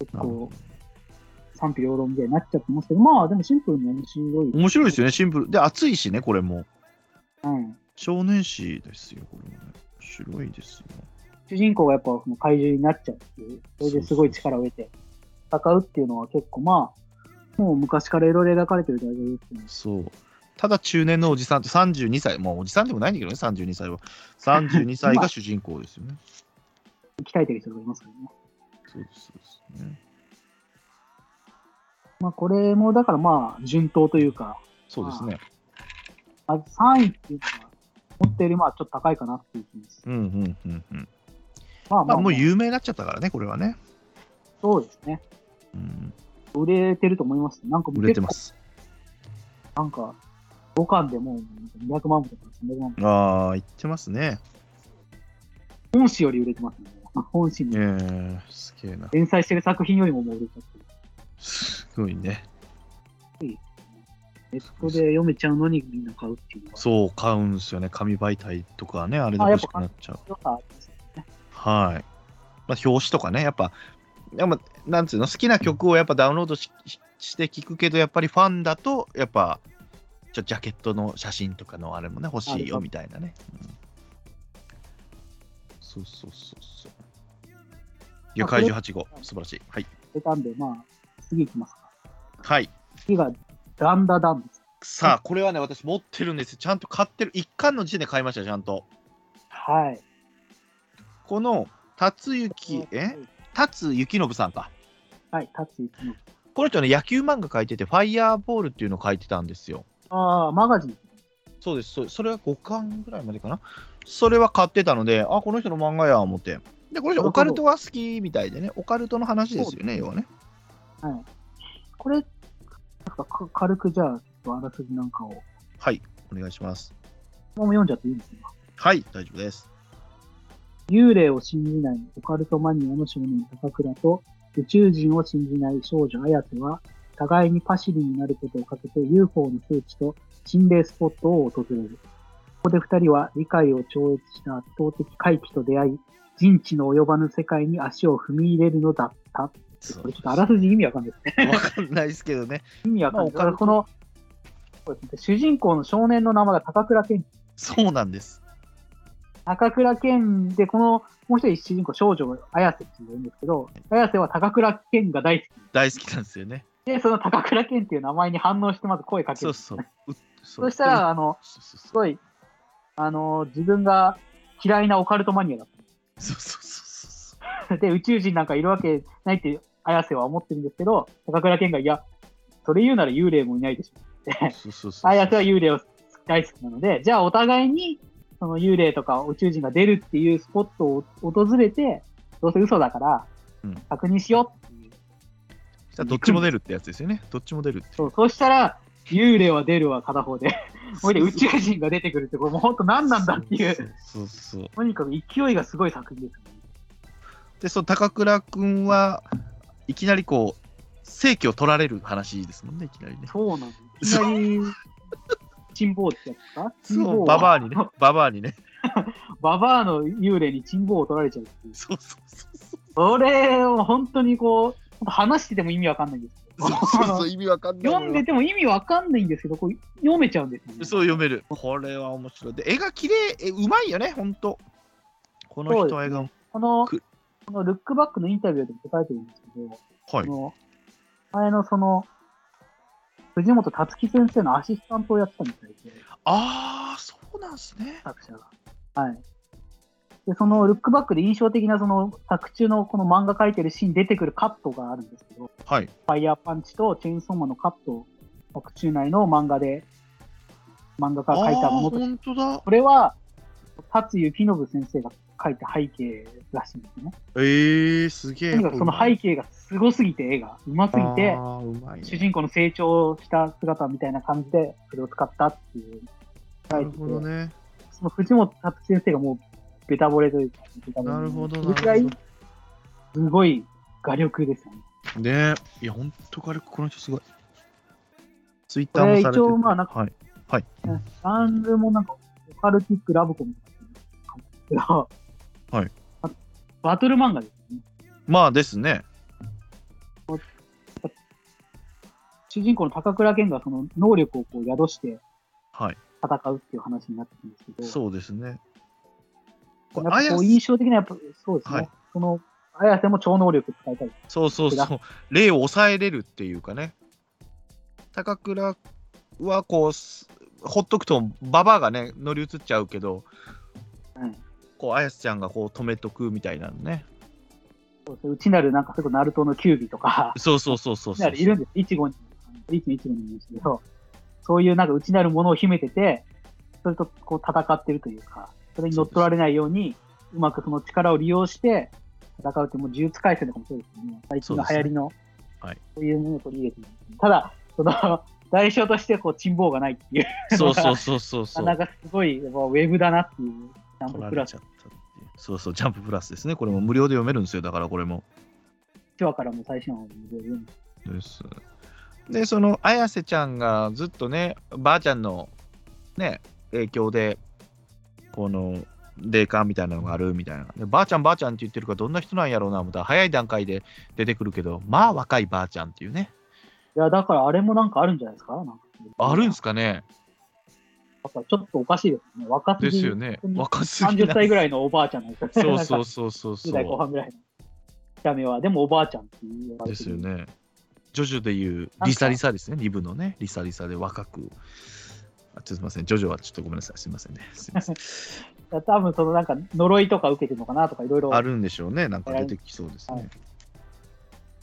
Speaker 3: 結構賛否両論みたいになっちゃってますけど、まあでもシンプルに面白い。
Speaker 2: 面白いですよねシンプル。で熱いしねこれも。
Speaker 3: うん。
Speaker 2: 少年誌ですよこれもね。面白いですよ
Speaker 3: 主人公がやっぱその怪獣になっちゃうっていう、それですごい力を得て戦うっていうのは結構まあ、もう昔からいろいろ描かれてる題材ですね。
Speaker 2: そうただ中年のおじさんって32歳もうおじさんでもないんだけどね32歳は32歳が主人公ですよね
Speaker 3: 鍛えてる人がいますからね。
Speaker 2: そうですそうですね
Speaker 3: まあこれもだからまあ順当というか、
Speaker 2: そうですね
Speaker 3: まず3位っていうのは、思ったよりまあちょっと高いかなっていう気です。
Speaker 2: うんうんうんうん
Speaker 3: まあまあ、
Speaker 2: まあもう有名になっちゃったからねこれはね、
Speaker 3: そうですね。
Speaker 2: うん、
Speaker 3: 売れてると思います。なんか
Speaker 2: 売れてます
Speaker 3: なんか、5巻でもう200万部とか300万部。
Speaker 2: ああ言ってますね
Speaker 3: 本誌より売れてますね。本誌に
Speaker 2: えー、すげえな
Speaker 3: 連載してる作品よりももう売れちゃってる。
Speaker 2: すごいね
Speaker 3: ネットで読めちゃうのにみんな買うっていう。のは。
Speaker 2: そう買うんですよね。紙媒体とかねあれで欲しくなっちゃう。
Speaker 3: ね。
Speaker 2: はい、まあ、表紙とかねやっぱやっぱなんつうの好きな曲をやっぱダウンロードししして聞くけどやっぱりファンだとやっぱちょジャケットの写真とかのあれもね欲しいよみたいなね、うん。そうそうそうそう。いや怪獣8号。素晴らしい。はい。
Speaker 3: 出たんで、まあ、次行きますか。
Speaker 2: はい。
Speaker 3: 次が、ダンダダン。
Speaker 2: さあこれはね私持ってるんですよ。ちゃんと買ってる。一巻の時点で買いましたちゃんと。
Speaker 3: はい。
Speaker 2: この辰之え？辰幸信さんか。
Speaker 3: はい、タッチの。
Speaker 2: この人ね野球漫画描いててファイヤーボールっていうのを描いてたんですよ。
Speaker 3: ああ、マガジン。
Speaker 2: そうです。そそれは5巻ぐらいまでかな？それは買ってたのであこの人の漫画や思って。でこの人オカルトが好きみたいでねオカルトの話ですよね。要はね。
Speaker 3: はい。これ、かか軽くじゃあ、ちょっとあらすじなんかを、も
Speaker 2: はいお願いします
Speaker 3: う読んじゃっていいですか？
Speaker 2: はい大丈夫です
Speaker 3: 幽霊を信じないオカルトマニアの少年高倉と宇宙人を信じない少女綾瀬は互いにパシリになることをかけて UFO の聖地と心霊スポットを訪れる。ここで二人は理解を超越した圧倒的怪奇と出会い、人知の及ばぬ世界に足を踏み入れるのだった。
Speaker 2: そ
Speaker 3: これちょっとあらすじ意味わかんないですね。
Speaker 2: うわかんないですけどね。
Speaker 3: 意味わかんない。
Speaker 2: まあ
Speaker 3: この、主人公の少年の名前が高倉健。
Speaker 2: そうなんです。
Speaker 3: 高倉健で、このもう一人主人公、少女、綾瀬っていうんですけど、綾瀬は高倉健が大好き。
Speaker 2: 大好きなんですよね。
Speaker 3: で、その高倉健っていう名前に反応して、まず声かける。
Speaker 2: そうそう。うそ
Speaker 3: そしたら、あの、すごい、あの、自分が嫌いなオカルトマニアだっ
Speaker 2: そうそうそうそ
Speaker 3: た。で、宇宙人なんかいるわけないって、綾瀬は思ってるんですけど、高倉健が、いや、それ言うなら幽霊もいないでしょ。
Speaker 2: うそうそうそう
Speaker 3: 綾瀬は幽霊を大好きなので、じゃあお互いに、その幽霊とか宇宙人が出るっていうスポットを訪れて、どうせ嘘だから
Speaker 2: うん、
Speaker 3: 確認しようっていう。
Speaker 2: そしたらどっちも出るってやつですよねどっちも出るって
Speaker 3: そう、そうしたら、幽霊は出るわ、片方で。ほいで宇宙人が出てくるって、これもう本当何なんだっていう、
Speaker 2: そうそう
Speaker 3: とにかく勢いがすごい作品ですね。
Speaker 2: でその高倉君はいきなりこう正規を取られる話ですもんねいきなりね
Speaker 3: そうなんです。いきなり、チンボウってやつか
Speaker 2: そうババアにねババアにね (laughs)
Speaker 3: ババアの幽霊にチンボウを取られちゃうっていう。
Speaker 2: そうそうそうそう
Speaker 3: それを本当にこう、本当話してても意味わかんないんです
Speaker 2: そうそうそう、意味わかんない。
Speaker 3: 読んでても意味わかんないんですけど、こう読めちゃうんですよね。
Speaker 2: そう読める。これは面白い。で、絵が綺麗、えうまいよね、ほんと。この人は絵が。
Speaker 3: この、
Speaker 2: く
Speaker 3: このルックバックのインタビューでも答えてるんですけど、
Speaker 2: はい
Speaker 3: そ。の前のその、藤本達樹先生のアシスタントをやってたみたいで、
Speaker 2: ああ、そうなんすね。
Speaker 3: 作者が。はい。で、そのルックバックで印象的なその作中のこの漫画描いてるシーン出てくるカットがあるんですけど、
Speaker 2: はい。
Speaker 3: ファイヤーパンチとチェーンソーマンのカットを作中内の漫画で、漫画家が描いたものと
Speaker 2: ほんとだ。
Speaker 3: これは、達幸信先生が描いた背景らしいんですね。
Speaker 2: えー、すげえ。
Speaker 3: その背景がすごすぎて、絵がうますぎて、
Speaker 2: ね
Speaker 3: 主人公の成長した姿みたいな感じで、それを使ったっていう。
Speaker 2: なるほどね。
Speaker 3: その藤本達先生がもうベタ惚れというか、ベタ惚れ
Speaker 2: なるほどなる
Speaker 3: すごい画力ですよね。
Speaker 2: ねいや、ほんと軽くこの人すごい。ツイッターもされてて
Speaker 3: 一応まあなんか
Speaker 2: はい。
Speaker 3: ジャンルもなんか、オカルティックラブコメなんですけど、
Speaker 2: はい。
Speaker 3: バトル漫画ですよね。
Speaker 2: まあですね。
Speaker 3: 主人公の高倉健がその能力をこう宿して
Speaker 2: はい。
Speaker 3: 戦うっていう話になってくるんですけど、
Speaker 2: そうですね。
Speaker 3: やっぱ
Speaker 2: 綾瀬
Speaker 3: こう印象的なやっぱそうですね、
Speaker 2: はい
Speaker 3: その綾瀬も超能力使いたい。
Speaker 2: そうそうそう。霊を抑えれるっていうかね。高倉はこうす、ほっとくと、ババアがね、乗り移っちゃうけど、
Speaker 3: はい
Speaker 2: こう、綾瀬ちゃんがこう止めとくみたいなのね。
Speaker 3: そうそう内なるなんかそれナルトのキュービとか、
Speaker 2: そうそうそうそうそう。
Speaker 3: いるんです。イチゴに、イチのイチゴにいるんですけど、そういうなんか内なるものを秘めてて、それとこう戦ってるというか、それに乗っ取られないように、うまくその力を利用して戦うって、もう呪術廻戦とかもそうですよね。最近の流行りの、
Speaker 2: はい
Speaker 3: そういうものを取り入れてるただ、その、代償としてこう、珍望がないっていう。
Speaker 2: そうそうそうそうそう。
Speaker 3: なんかすごい、ウェブだなっていう、ジャン
Speaker 2: 取
Speaker 3: ププラス。
Speaker 2: そうそう、ジャンププラスですね。これも無料で読めるんですよ。だからこれも。
Speaker 3: 1話からもう最新話までで
Speaker 2: です。で、その綾瀬ちゃんがずっとね、ばあちゃんのね、影響で、この霊感みたいなのがあるみたいな。でばあちゃん、ばあちゃんって言ってるから、どんな人なんやろうな、思ったら早い段階で出てくるけど、まあ若いばあちゃんっていうね。
Speaker 3: いや、だからあれもなんかあるんじゃないですか
Speaker 2: あるんすかね
Speaker 3: ぱちょっとおかしいですね。若すぎ
Speaker 2: ですよね。若すぎ
Speaker 3: 30歳ぐ
Speaker 2: い。
Speaker 3: らいのおばあちゃんなんですよ
Speaker 2: そうそうそうそうそ
Speaker 3: 10代後
Speaker 2: う。(laughs)
Speaker 3: 半ぐらいの見た目は。でもおばあちゃんっていう。
Speaker 2: ですよ。ね。ジョジョでいうリサリサですね。リブのね、リサリサで若く。あすみません。ジョジョはちょっとごめんなさい。すみませんね。すみません。(laughs)
Speaker 3: 多分そのなんか呪いとか受けてるのかなとかいろいろ。
Speaker 2: あるんでしょうね。なんか出てきそうです
Speaker 3: はい
Speaker 2: ね。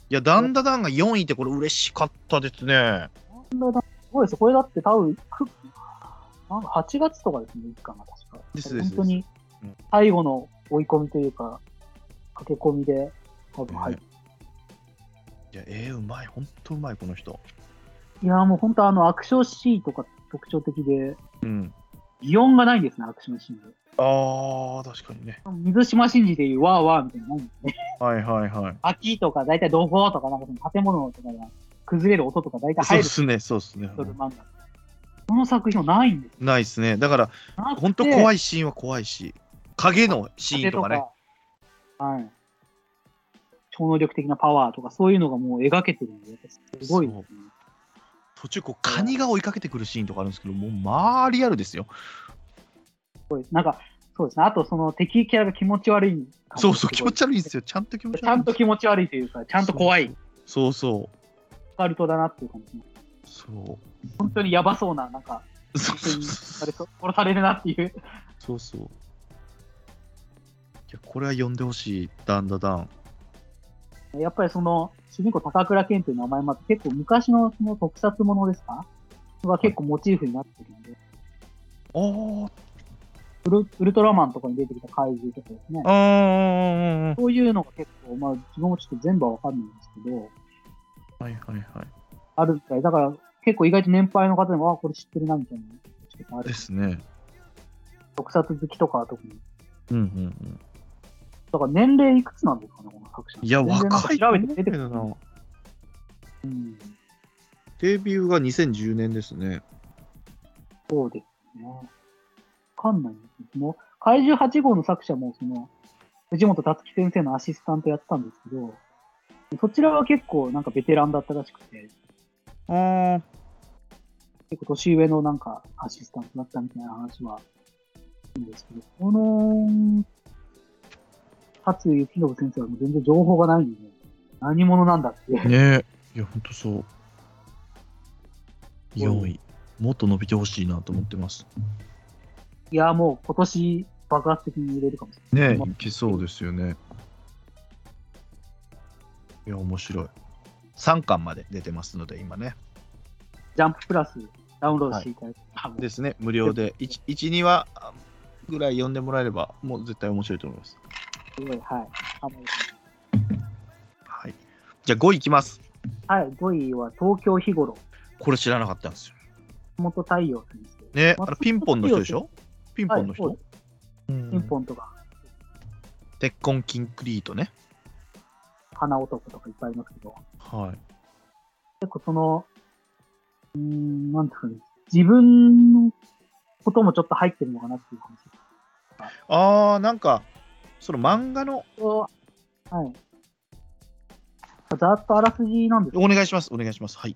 Speaker 2: いや、ダンダダンが4位ってこれ嬉しかったですね。
Speaker 3: すごいです。これだって多分、くなんか8月とかですね、一巻が確か。
Speaker 2: ですです
Speaker 3: 本当に
Speaker 2: うん
Speaker 3: 最後の追い込みというか、駆け込みで多分入って。
Speaker 2: いや、えー、うまい。ほんとうまい、この人。
Speaker 3: いや、もう本当あのアクションシーンとか特徴的で、
Speaker 2: うん。
Speaker 3: 擬音がないんですね、アクションシーンで。
Speaker 2: あー、確かにね。
Speaker 3: 水島新司でいうわーわーみたいなのないんですね。
Speaker 2: はいはいはい。
Speaker 3: 秋とか大体どことか、なんかその建物とかが崩れる音とか大体入る
Speaker 2: そうっすね、そうっすね。
Speaker 3: この作品はないんです
Speaker 2: ないっすね。だから、
Speaker 3: なくて
Speaker 2: ほんと怖いシーンは怖いし、影のシーンとかね。。
Speaker 3: はい。超能力的なパワーとか、そういうのがもう描けてるんで、すごいですね。
Speaker 2: 途中、こう、カニが追いかけてくるシーンとかあるんですけど、もう、まあ、リアルですよ。
Speaker 3: すごいなんか、そうですね。あと、その敵キャラが気持ち悪い
Speaker 2: そうそう、気持ち悪いんです
Speaker 3: よ。
Speaker 2: よ。ちゃんと気持ち悪い。
Speaker 3: ちゃんと気持ち悪いというか、ちゃんと怖い
Speaker 2: そうそう。
Speaker 3: オカルトだなっていう感じ。
Speaker 2: そう。
Speaker 3: 本当にやばそうな、なんか、
Speaker 2: そうそうそ
Speaker 3: あれそ殺されるなっていう。
Speaker 2: うそう。いや、これは読んでほしい。ダンダダン。
Speaker 3: やっぱりその、主人公高倉健という名前もあって、結構昔のその特撮ものですか？が結構モチーフになってるんで、
Speaker 2: あー
Speaker 3: ウルウルトラマンとかに出てきた怪獣とかですね。そういうのが結構、まあ自分もちょっと全部はわかんないんですけど、
Speaker 2: はいはいはい。
Speaker 3: あるみたい。だから結構意外と年配の方でも、あ、これ知ってるなみたいな。
Speaker 2: ですね。
Speaker 3: 特撮好きとかは特に。
Speaker 2: うんうんうん。
Speaker 3: だから年齢いくつなんですかね、この作者。
Speaker 2: いや、若い
Speaker 3: 調べて出てくるな。
Speaker 2: けどな。
Speaker 3: うん。
Speaker 2: デビューが2010年ですね。
Speaker 3: そうですね。わかんないんですけど、も怪獣8号の作者も、その、藤本達樹先生のアシスタントやってたんですけど、そちらは結構なんかベテランだったらしくて、
Speaker 2: あ
Speaker 3: 結構年上のなんかアシスタントだったみたいな話は、いいんですけど、この、初幸信先生はもう全然情報がないんで、何者なんだって。
Speaker 2: ねえ。いや、ほんとそう。4位。もっと伸びてほしいなと思ってます。
Speaker 3: いや、もう今年爆発的に売れるかもしれない。
Speaker 2: ねえ、いけそうですよね。いや、面白い。3巻まで出てますので、今ね。
Speaker 3: ジャンププラスダウンロードしていただいて、
Speaker 2: ですね、無料で。1、1 2話ぐらい読んでもらえれば、もう絶対面白いと思います。
Speaker 3: すごい、はい。
Speaker 2: はい。じゃあ5位いきます。
Speaker 3: はい、5位は東京日頃、
Speaker 2: これ知らなかったんですよ。
Speaker 3: 本太陽先生。
Speaker 2: ね、
Speaker 3: ま
Speaker 2: あのピンポンの人でしょ？ピンポンの人、
Speaker 3: はい
Speaker 2: うん
Speaker 3: ピンポンとか、
Speaker 2: 鉄痕キンクリートね。
Speaker 3: 花男とかいっぱいありますけど、
Speaker 2: はい。
Speaker 3: 結構その、うーん、なんていうかね、自分のこともちょっと入ってるのかなっていう話。
Speaker 2: あー、なんか、その漫画の、
Speaker 3: はい。ざっとあらすじなんです
Speaker 2: お願いします、お願いします。はい。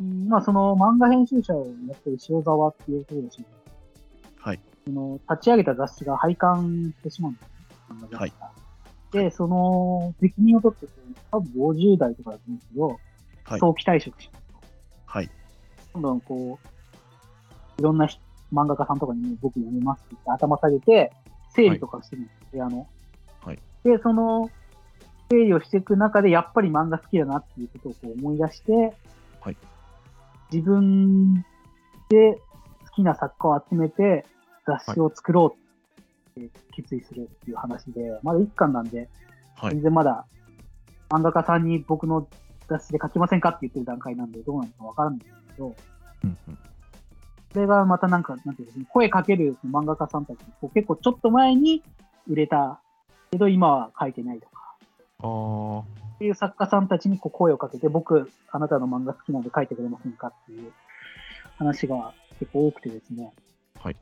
Speaker 3: うんまあ、その漫画編集者をやってる塩沢っていう人ですね。
Speaker 2: はい。
Speaker 3: その立ち上げた雑誌が廃刊してしまうんですね。漫画雑誌がで、その責任を取って多分50代とかだと思うんですけど、
Speaker 2: はい
Speaker 3: 早期退職しますと。
Speaker 2: はい。
Speaker 3: どんどんこう、いろんな人漫画家さんとかにも僕読みますって言って頭下げて、整理とかしてるんですよ、部屋の。
Speaker 2: はい。
Speaker 3: で、その、整理をしていく中で、やっぱり漫画好きだなっていうことをこう思い出して、
Speaker 2: はい。
Speaker 3: 自分で好きな作家を集めて雑誌を作ろうって決意するっていう話で、まだ一巻なんで、
Speaker 2: はい
Speaker 3: 全然まだ漫画家さんに僕の雑誌で書きませんかって言ってる段階なんで、どうなのかわからないんですけど、
Speaker 2: うんうん
Speaker 3: それがまたなんか、なんていうの、声かける漫画家さんたち、結構ちょっと前に売れたけど、今は書いてないとか、
Speaker 2: あー、
Speaker 3: っていう作家さんたちにこう声をかけて、僕、あなたの漫画好きなんで書いてくれませんかっていう話が結構多くてですね。
Speaker 2: はい。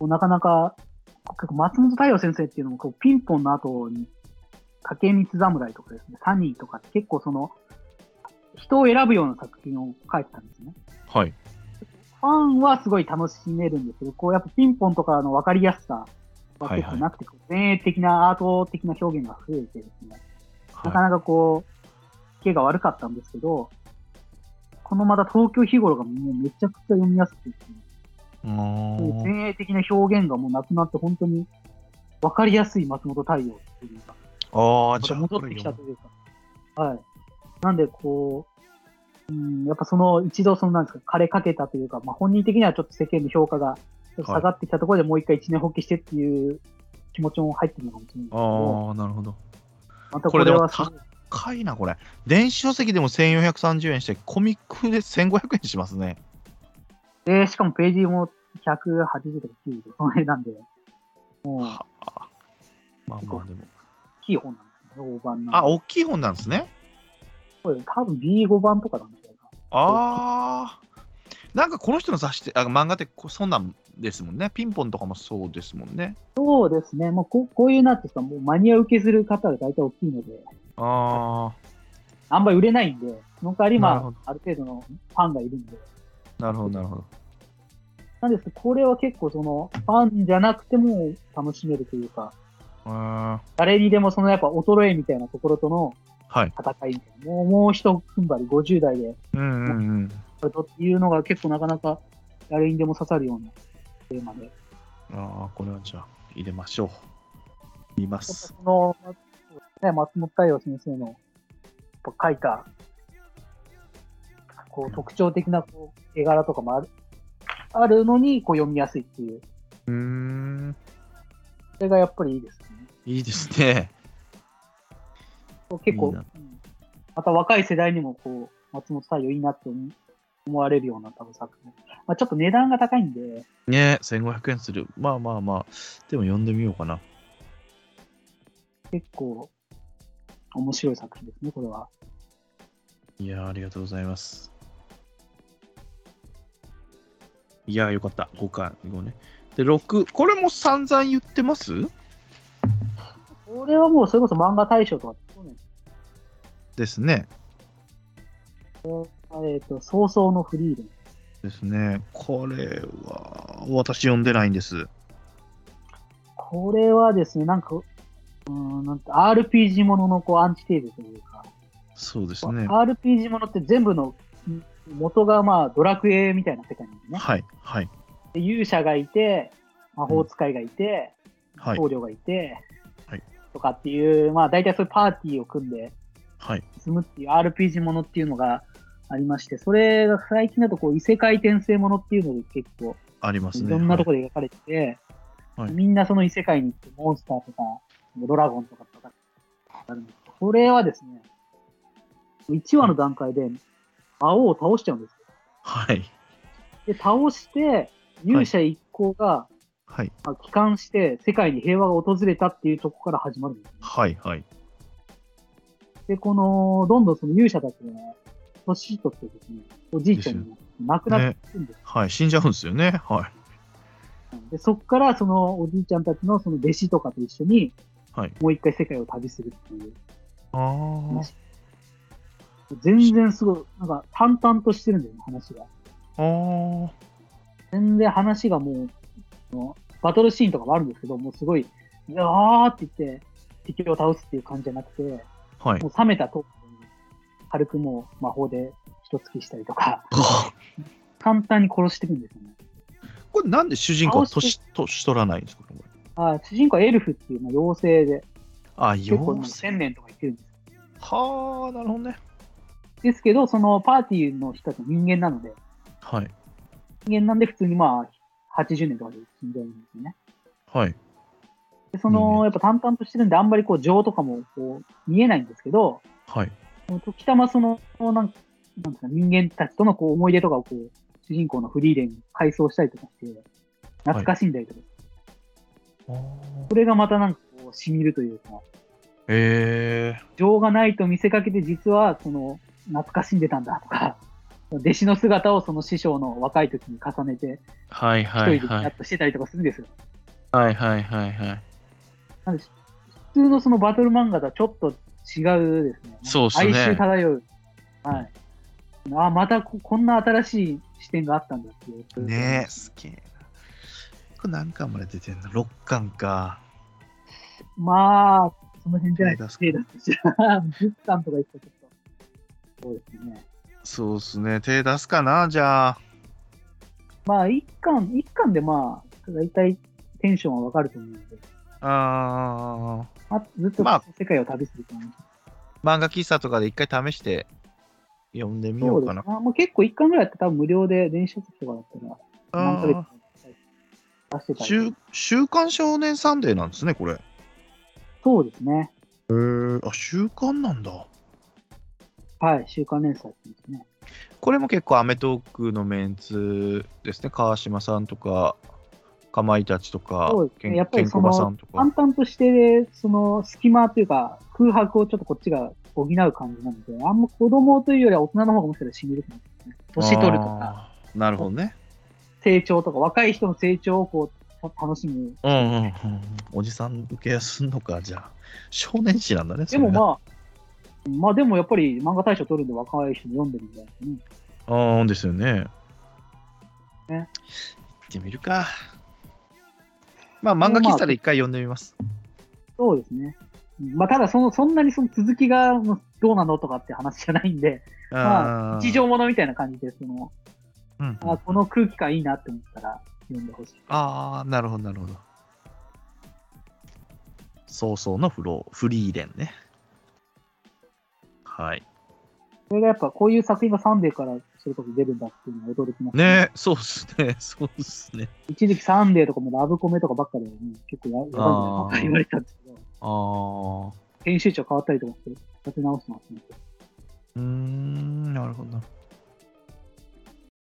Speaker 3: なかなか、結構松本太陽先生っていうのもこうピンポンの後に、竹光侍とかですね、サニーとかって結構その、人を選ぶような作品を書いてたんですね。
Speaker 2: はい。
Speaker 3: ファンはすごい楽しめるんですけど、こうやっぱピンポンとかの分かりやすさが結構なくて、前衛的なアート的な表現が増えてですね、なか
Speaker 2: は
Speaker 3: なかこう、毛が悪かったんですけど、このまた東京日頃がもうめちゃくちゃ読みやすくてですね、
Speaker 2: い。あー
Speaker 3: 前衛的な表現がもうなくなって本当に分かりやすい松本太陽っていうか、
Speaker 2: あー、
Speaker 3: ま
Speaker 2: じゃ
Speaker 3: 戻ってきたというか、はい。なんでこう、うん、やっぱその一度そのなんですか、枯れかけたというか、まあ本人的にはちょっと世間の評価が下がってきたところでもう一回一年放棄してっていう気持ちも入ってるのかもしれないですけど、
Speaker 2: あー、なるほど。
Speaker 3: また
Speaker 2: これ
Speaker 3: はすごい
Speaker 2: 高いな、これ。電子書籍でも1430円して、コミックで1500円しますね。
Speaker 3: で、しかもページも180とか90とか、その辺なんで、もう、
Speaker 2: はあまあまあでも。
Speaker 3: 大きい本なんですよね、大判の。
Speaker 2: あ、大きい本なんですね。
Speaker 3: これ多分 B5 版とかなんじゃないか
Speaker 2: ああ。なんかこの人の雑誌って、あ漫画ってこそんなんですもんね。ピンポンとかもそうですもんね。
Speaker 3: そうですね、もうここういうなってさ、もうマニア受けする方が大体大きいので、
Speaker 2: あ
Speaker 3: あんまり売れないんで、その代わりまあ、ある程度のファンがいるんで。
Speaker 2: あ、なるほど、なるほど。
Speaker 3: なんですけど、これは結構その、ファンじゃなくても楽しめるというか、
Speaker 2: あ
Speaker 3: 誰にでもそのやっぱ衰えみたいなところとの
Speaker 2: ーはい。
Speaker 3: 戦いみたいな、もうもう一踏ん張り50代で、
Speaker 2: うんうんうん。
Speaker 3: っていうのが結構なかなか誰にでも刺さるようなテーマで。
Speaker 2: ああ、これはじゃあ入れましょう。見ます。
Speaker 3: その、ね、松本太陽先生のやっぱ描いた、こう特徴的なこう絵柄とかもあるあるのにこう読みやすいっていう、
Speaker 2: うーん。
Speaker 3: それがやっぱりいいですね。
Speaker 2: いいですね。
Speaker 3: 結構
Speaker 2: いい
Speaker 3: また若い世代にもこう松本太陽いいなって思思われるような多分作品。まあ、ちょっと値段が高いんで、
Speaker 2: ね1500円する。まあまあまあ。でも読んでみようかな。
Speaker 3: 結構面白い作品ですね、これは。
Speaker 2: いやーありがとうございます。いやーよかった。5巻、5ね。で、6、これも散々言ってます？
Speaker 3: これはもうそれこそ漫画大賞とか、
Speaker 2: ですね。
Speaker 3: えっ、と、早々のフリーレン。
Speaker 2: ですね。これは、私読んでないんです。
Speaker 3: これはですね、なんか、うーん、なんて RPG もののこうアンチテーゼというか、
Speaker 2: そうですね。
Speaker 3: RPG ものって全部のん元がまあドラクエみたいな世界なんですね。
Speaker 2: はい、はい、
Speaker 3: で勇者がいて、魔法使いがいて、
Speaker 2: はい、
Speaker 3: 僧侶がいて、
Speaker 2: はい
Speaker 3: とかっていう、まあ大体そういうパーティーを組んで
Speaker 2: はい。
Speaker 3: 進むっていう RPG ものっていうのがありまして、それが最近だとこう異世界転生ものっていうので結構
Speaker 2: ありますね。
Speaker 3: いろんなところで描かれてて、
Speaker 2: はい
Speaker 3: みんなその異世界に行ってモンスターとかドラゴンとかとかあるんですこれはですね、1話の段階で魔王を倒しちゃうんですよ。
Speaker 2: はい、
Speaker 3: で、倒して勇者一行が、
Speaker 2: はい、
Speaker 3: まあ帰還して世界に平和が訪れたっていうところから始まるんです。
Speaker 2: はい、はい。
Speaker 3: で、この、どんどんその勇者たちが年取ってですね、おじいちゃんに亡くなっていくんです。
Speaker 2: はい、死んじゃうんですよね。はい。
Speaker 3: で、そこからそのおじいちゃんたちのその弟子とかと一緒に、
Speaker 2: はい
Speaker 3: もう一回世界を旅するっていう
Speaker 2: ああ
Speaker 3: 話。全然すごい、なんか淡々としてるんだよね、話が。
Speaker 2: あー
Speaker 3: 全然話がもう、バトルシーンとかもあるんですけど、もうすごい、いやーって言って、敵を倒すっていう感じじゃなくて、
Speaker 2: はい。
Speaker 3: もう冷めたと、軽くもう魔法で一突きしたりとか、簡単に殺していくんですよね。
Speaker 2: これなんで主人公は
Speaker 3: 倒
Speaker 2: 年年取らないんですか
Speaker 3: あ主人公はエルフっていう、まあ、妖精で、
Speaker 2: あ、
Speaker 3: 結構もう
Speaker 2: 妖精
Speaker 3: 1000年とか言ってるんですよ。
Speaker 2: はあ、なるほどね。
Speaker 3: ですけど、そのパーティーの人たち人間なので、
Speaker 2: はい。
Speaker 3: 人間なんで普通にまあ、80年とかで死んじゃうんですよね。
Speaker 2: はい。
Speaker 3: で、その、やっぱ淡々としてるんで、あんまりこう、情とかもこう、見えないんですけど、
Speaker 2: はい。
Speaker 3: 時たまその、なんなんですか、人間たちとのこう思い出とかをこう、主人公のフリーレンに回想したりとかして、懐かしんだりとか、それがまたなんかこう、染みるというか、
Speaker 2: ええ
Speaker 3: 情がないと見せかけて実はその懐かしんでたんだとか、弟子の姿をその師匠の若い時に重ねて、
Speaker 2: はい
Speaker 3: 一
Speaker 2: はいはい。
Speaker 3: 人でやっとしてたりとかするんですよ。
Speaker 2: はいはいはいはい。
Speaker 3: なんで普通のそのバトル漫画とはちょっと違うですね。
Speaker 2: そうっすね
Speaker 3: 哀愁漂う。はい。あ、またここんな新しい視点があったんだっていう。
Speaker 2: ねえ、すげえな。これ何巻まで出てんの ?6 巻か。
Speaker 3: まあ、その辺じゃないですか。
Speaker 2: 手
Speaker 3: 手出すとしたら、(laughs) 10巻とか言ったらちょっと。そうですね。
Speaker 2: そうっすね。手出すかなじゃあ。
Speaker 3: まあ、1巻、一巻でまあ、大体テンションはわかると思うので、
Speaker 2: あー
Speaker 3: あずっと
Speaker 2: まあ
Speaker 3: 世界を旅する感じ。
Speaker 2: 漫画喫茶とかで一回試して読んでみようかな。
Speaker 3: あもう結構1巻ぐらいやって多分無料で電子書籍とかだったら、何ヶ月出して
Speaker 2: ー
Speaker 3: たり
Speaker 2: 週週刊少年サンデーなんですね、これ。へ
Speaker 3: そうですね。
Speaker 2: えあ、週刊なんだ。
Speaker 3: はい、週刊連載ですね。
Speaker 2: これも結構アメトークのメンツですね。川島さんとか、かまいたちとか
Speaker 3: そうで、す
Speaker 2: けん
Speaker 3: ねやっぱり
Speaker 2: ケンコバさんとか。
Speaker 3: 淡々として、その隙間というか、空白をちょっとこっちが補う感じなので、あんま子供というよりは大人の方がもしかしたら染みるかもしれないですね。年取るとか。
Speaker 2: なるほどね。
Speaker 3: 成長とか、若い人の成長をこう、た楽しむ。
Speaker 2: うんうんうん。おじさん受けやすんのか、じゃあ。少年誌なんだね。
Speaker 3: でも
Speaker 2: あ。
Speaker 3: まあ、まあでもやっぱり漫画大賞取るんで若い人も読んでるんじゃないですかね。
Speaker 2: ああ、ですよね。
Speaker 3: ね
Speaker 2: 行ってみるか。まあ、漫画喫茶で一回読んでみます。
Speaker 3: そうですね。うんまあただその、そんなにその続きがどうなのとかって話じゃないんで、まあ、
Speaker 2: ー
Speaker 3: 日常ものみたいな感じで、その、
Speaker 2: うん
Speaker 3: あこの空気感いいなって思ったら読んでほしい。
Speaker 2: ああ、なるほど、なるほど。葬送のフロー、フリーレンね。はい。
Speaker 3: それがやっぱこういう作品がサンデーからそれこそ出るんだっていうのは驚きます
Speaker 2: ねそうっすね、(laughs) そうっすね。
Speaker 3: 一時期サンデーとかもラブコメとかばっかで、ね、結構ややばいんじゃない
Speaker 2: あー
Speaker 3: か言われたんですけど、
Speaker 2: ああ。
Speaker 3: 編集長変わったりとかして立て直してますね。
Speaker 2: うーん、なるほどな。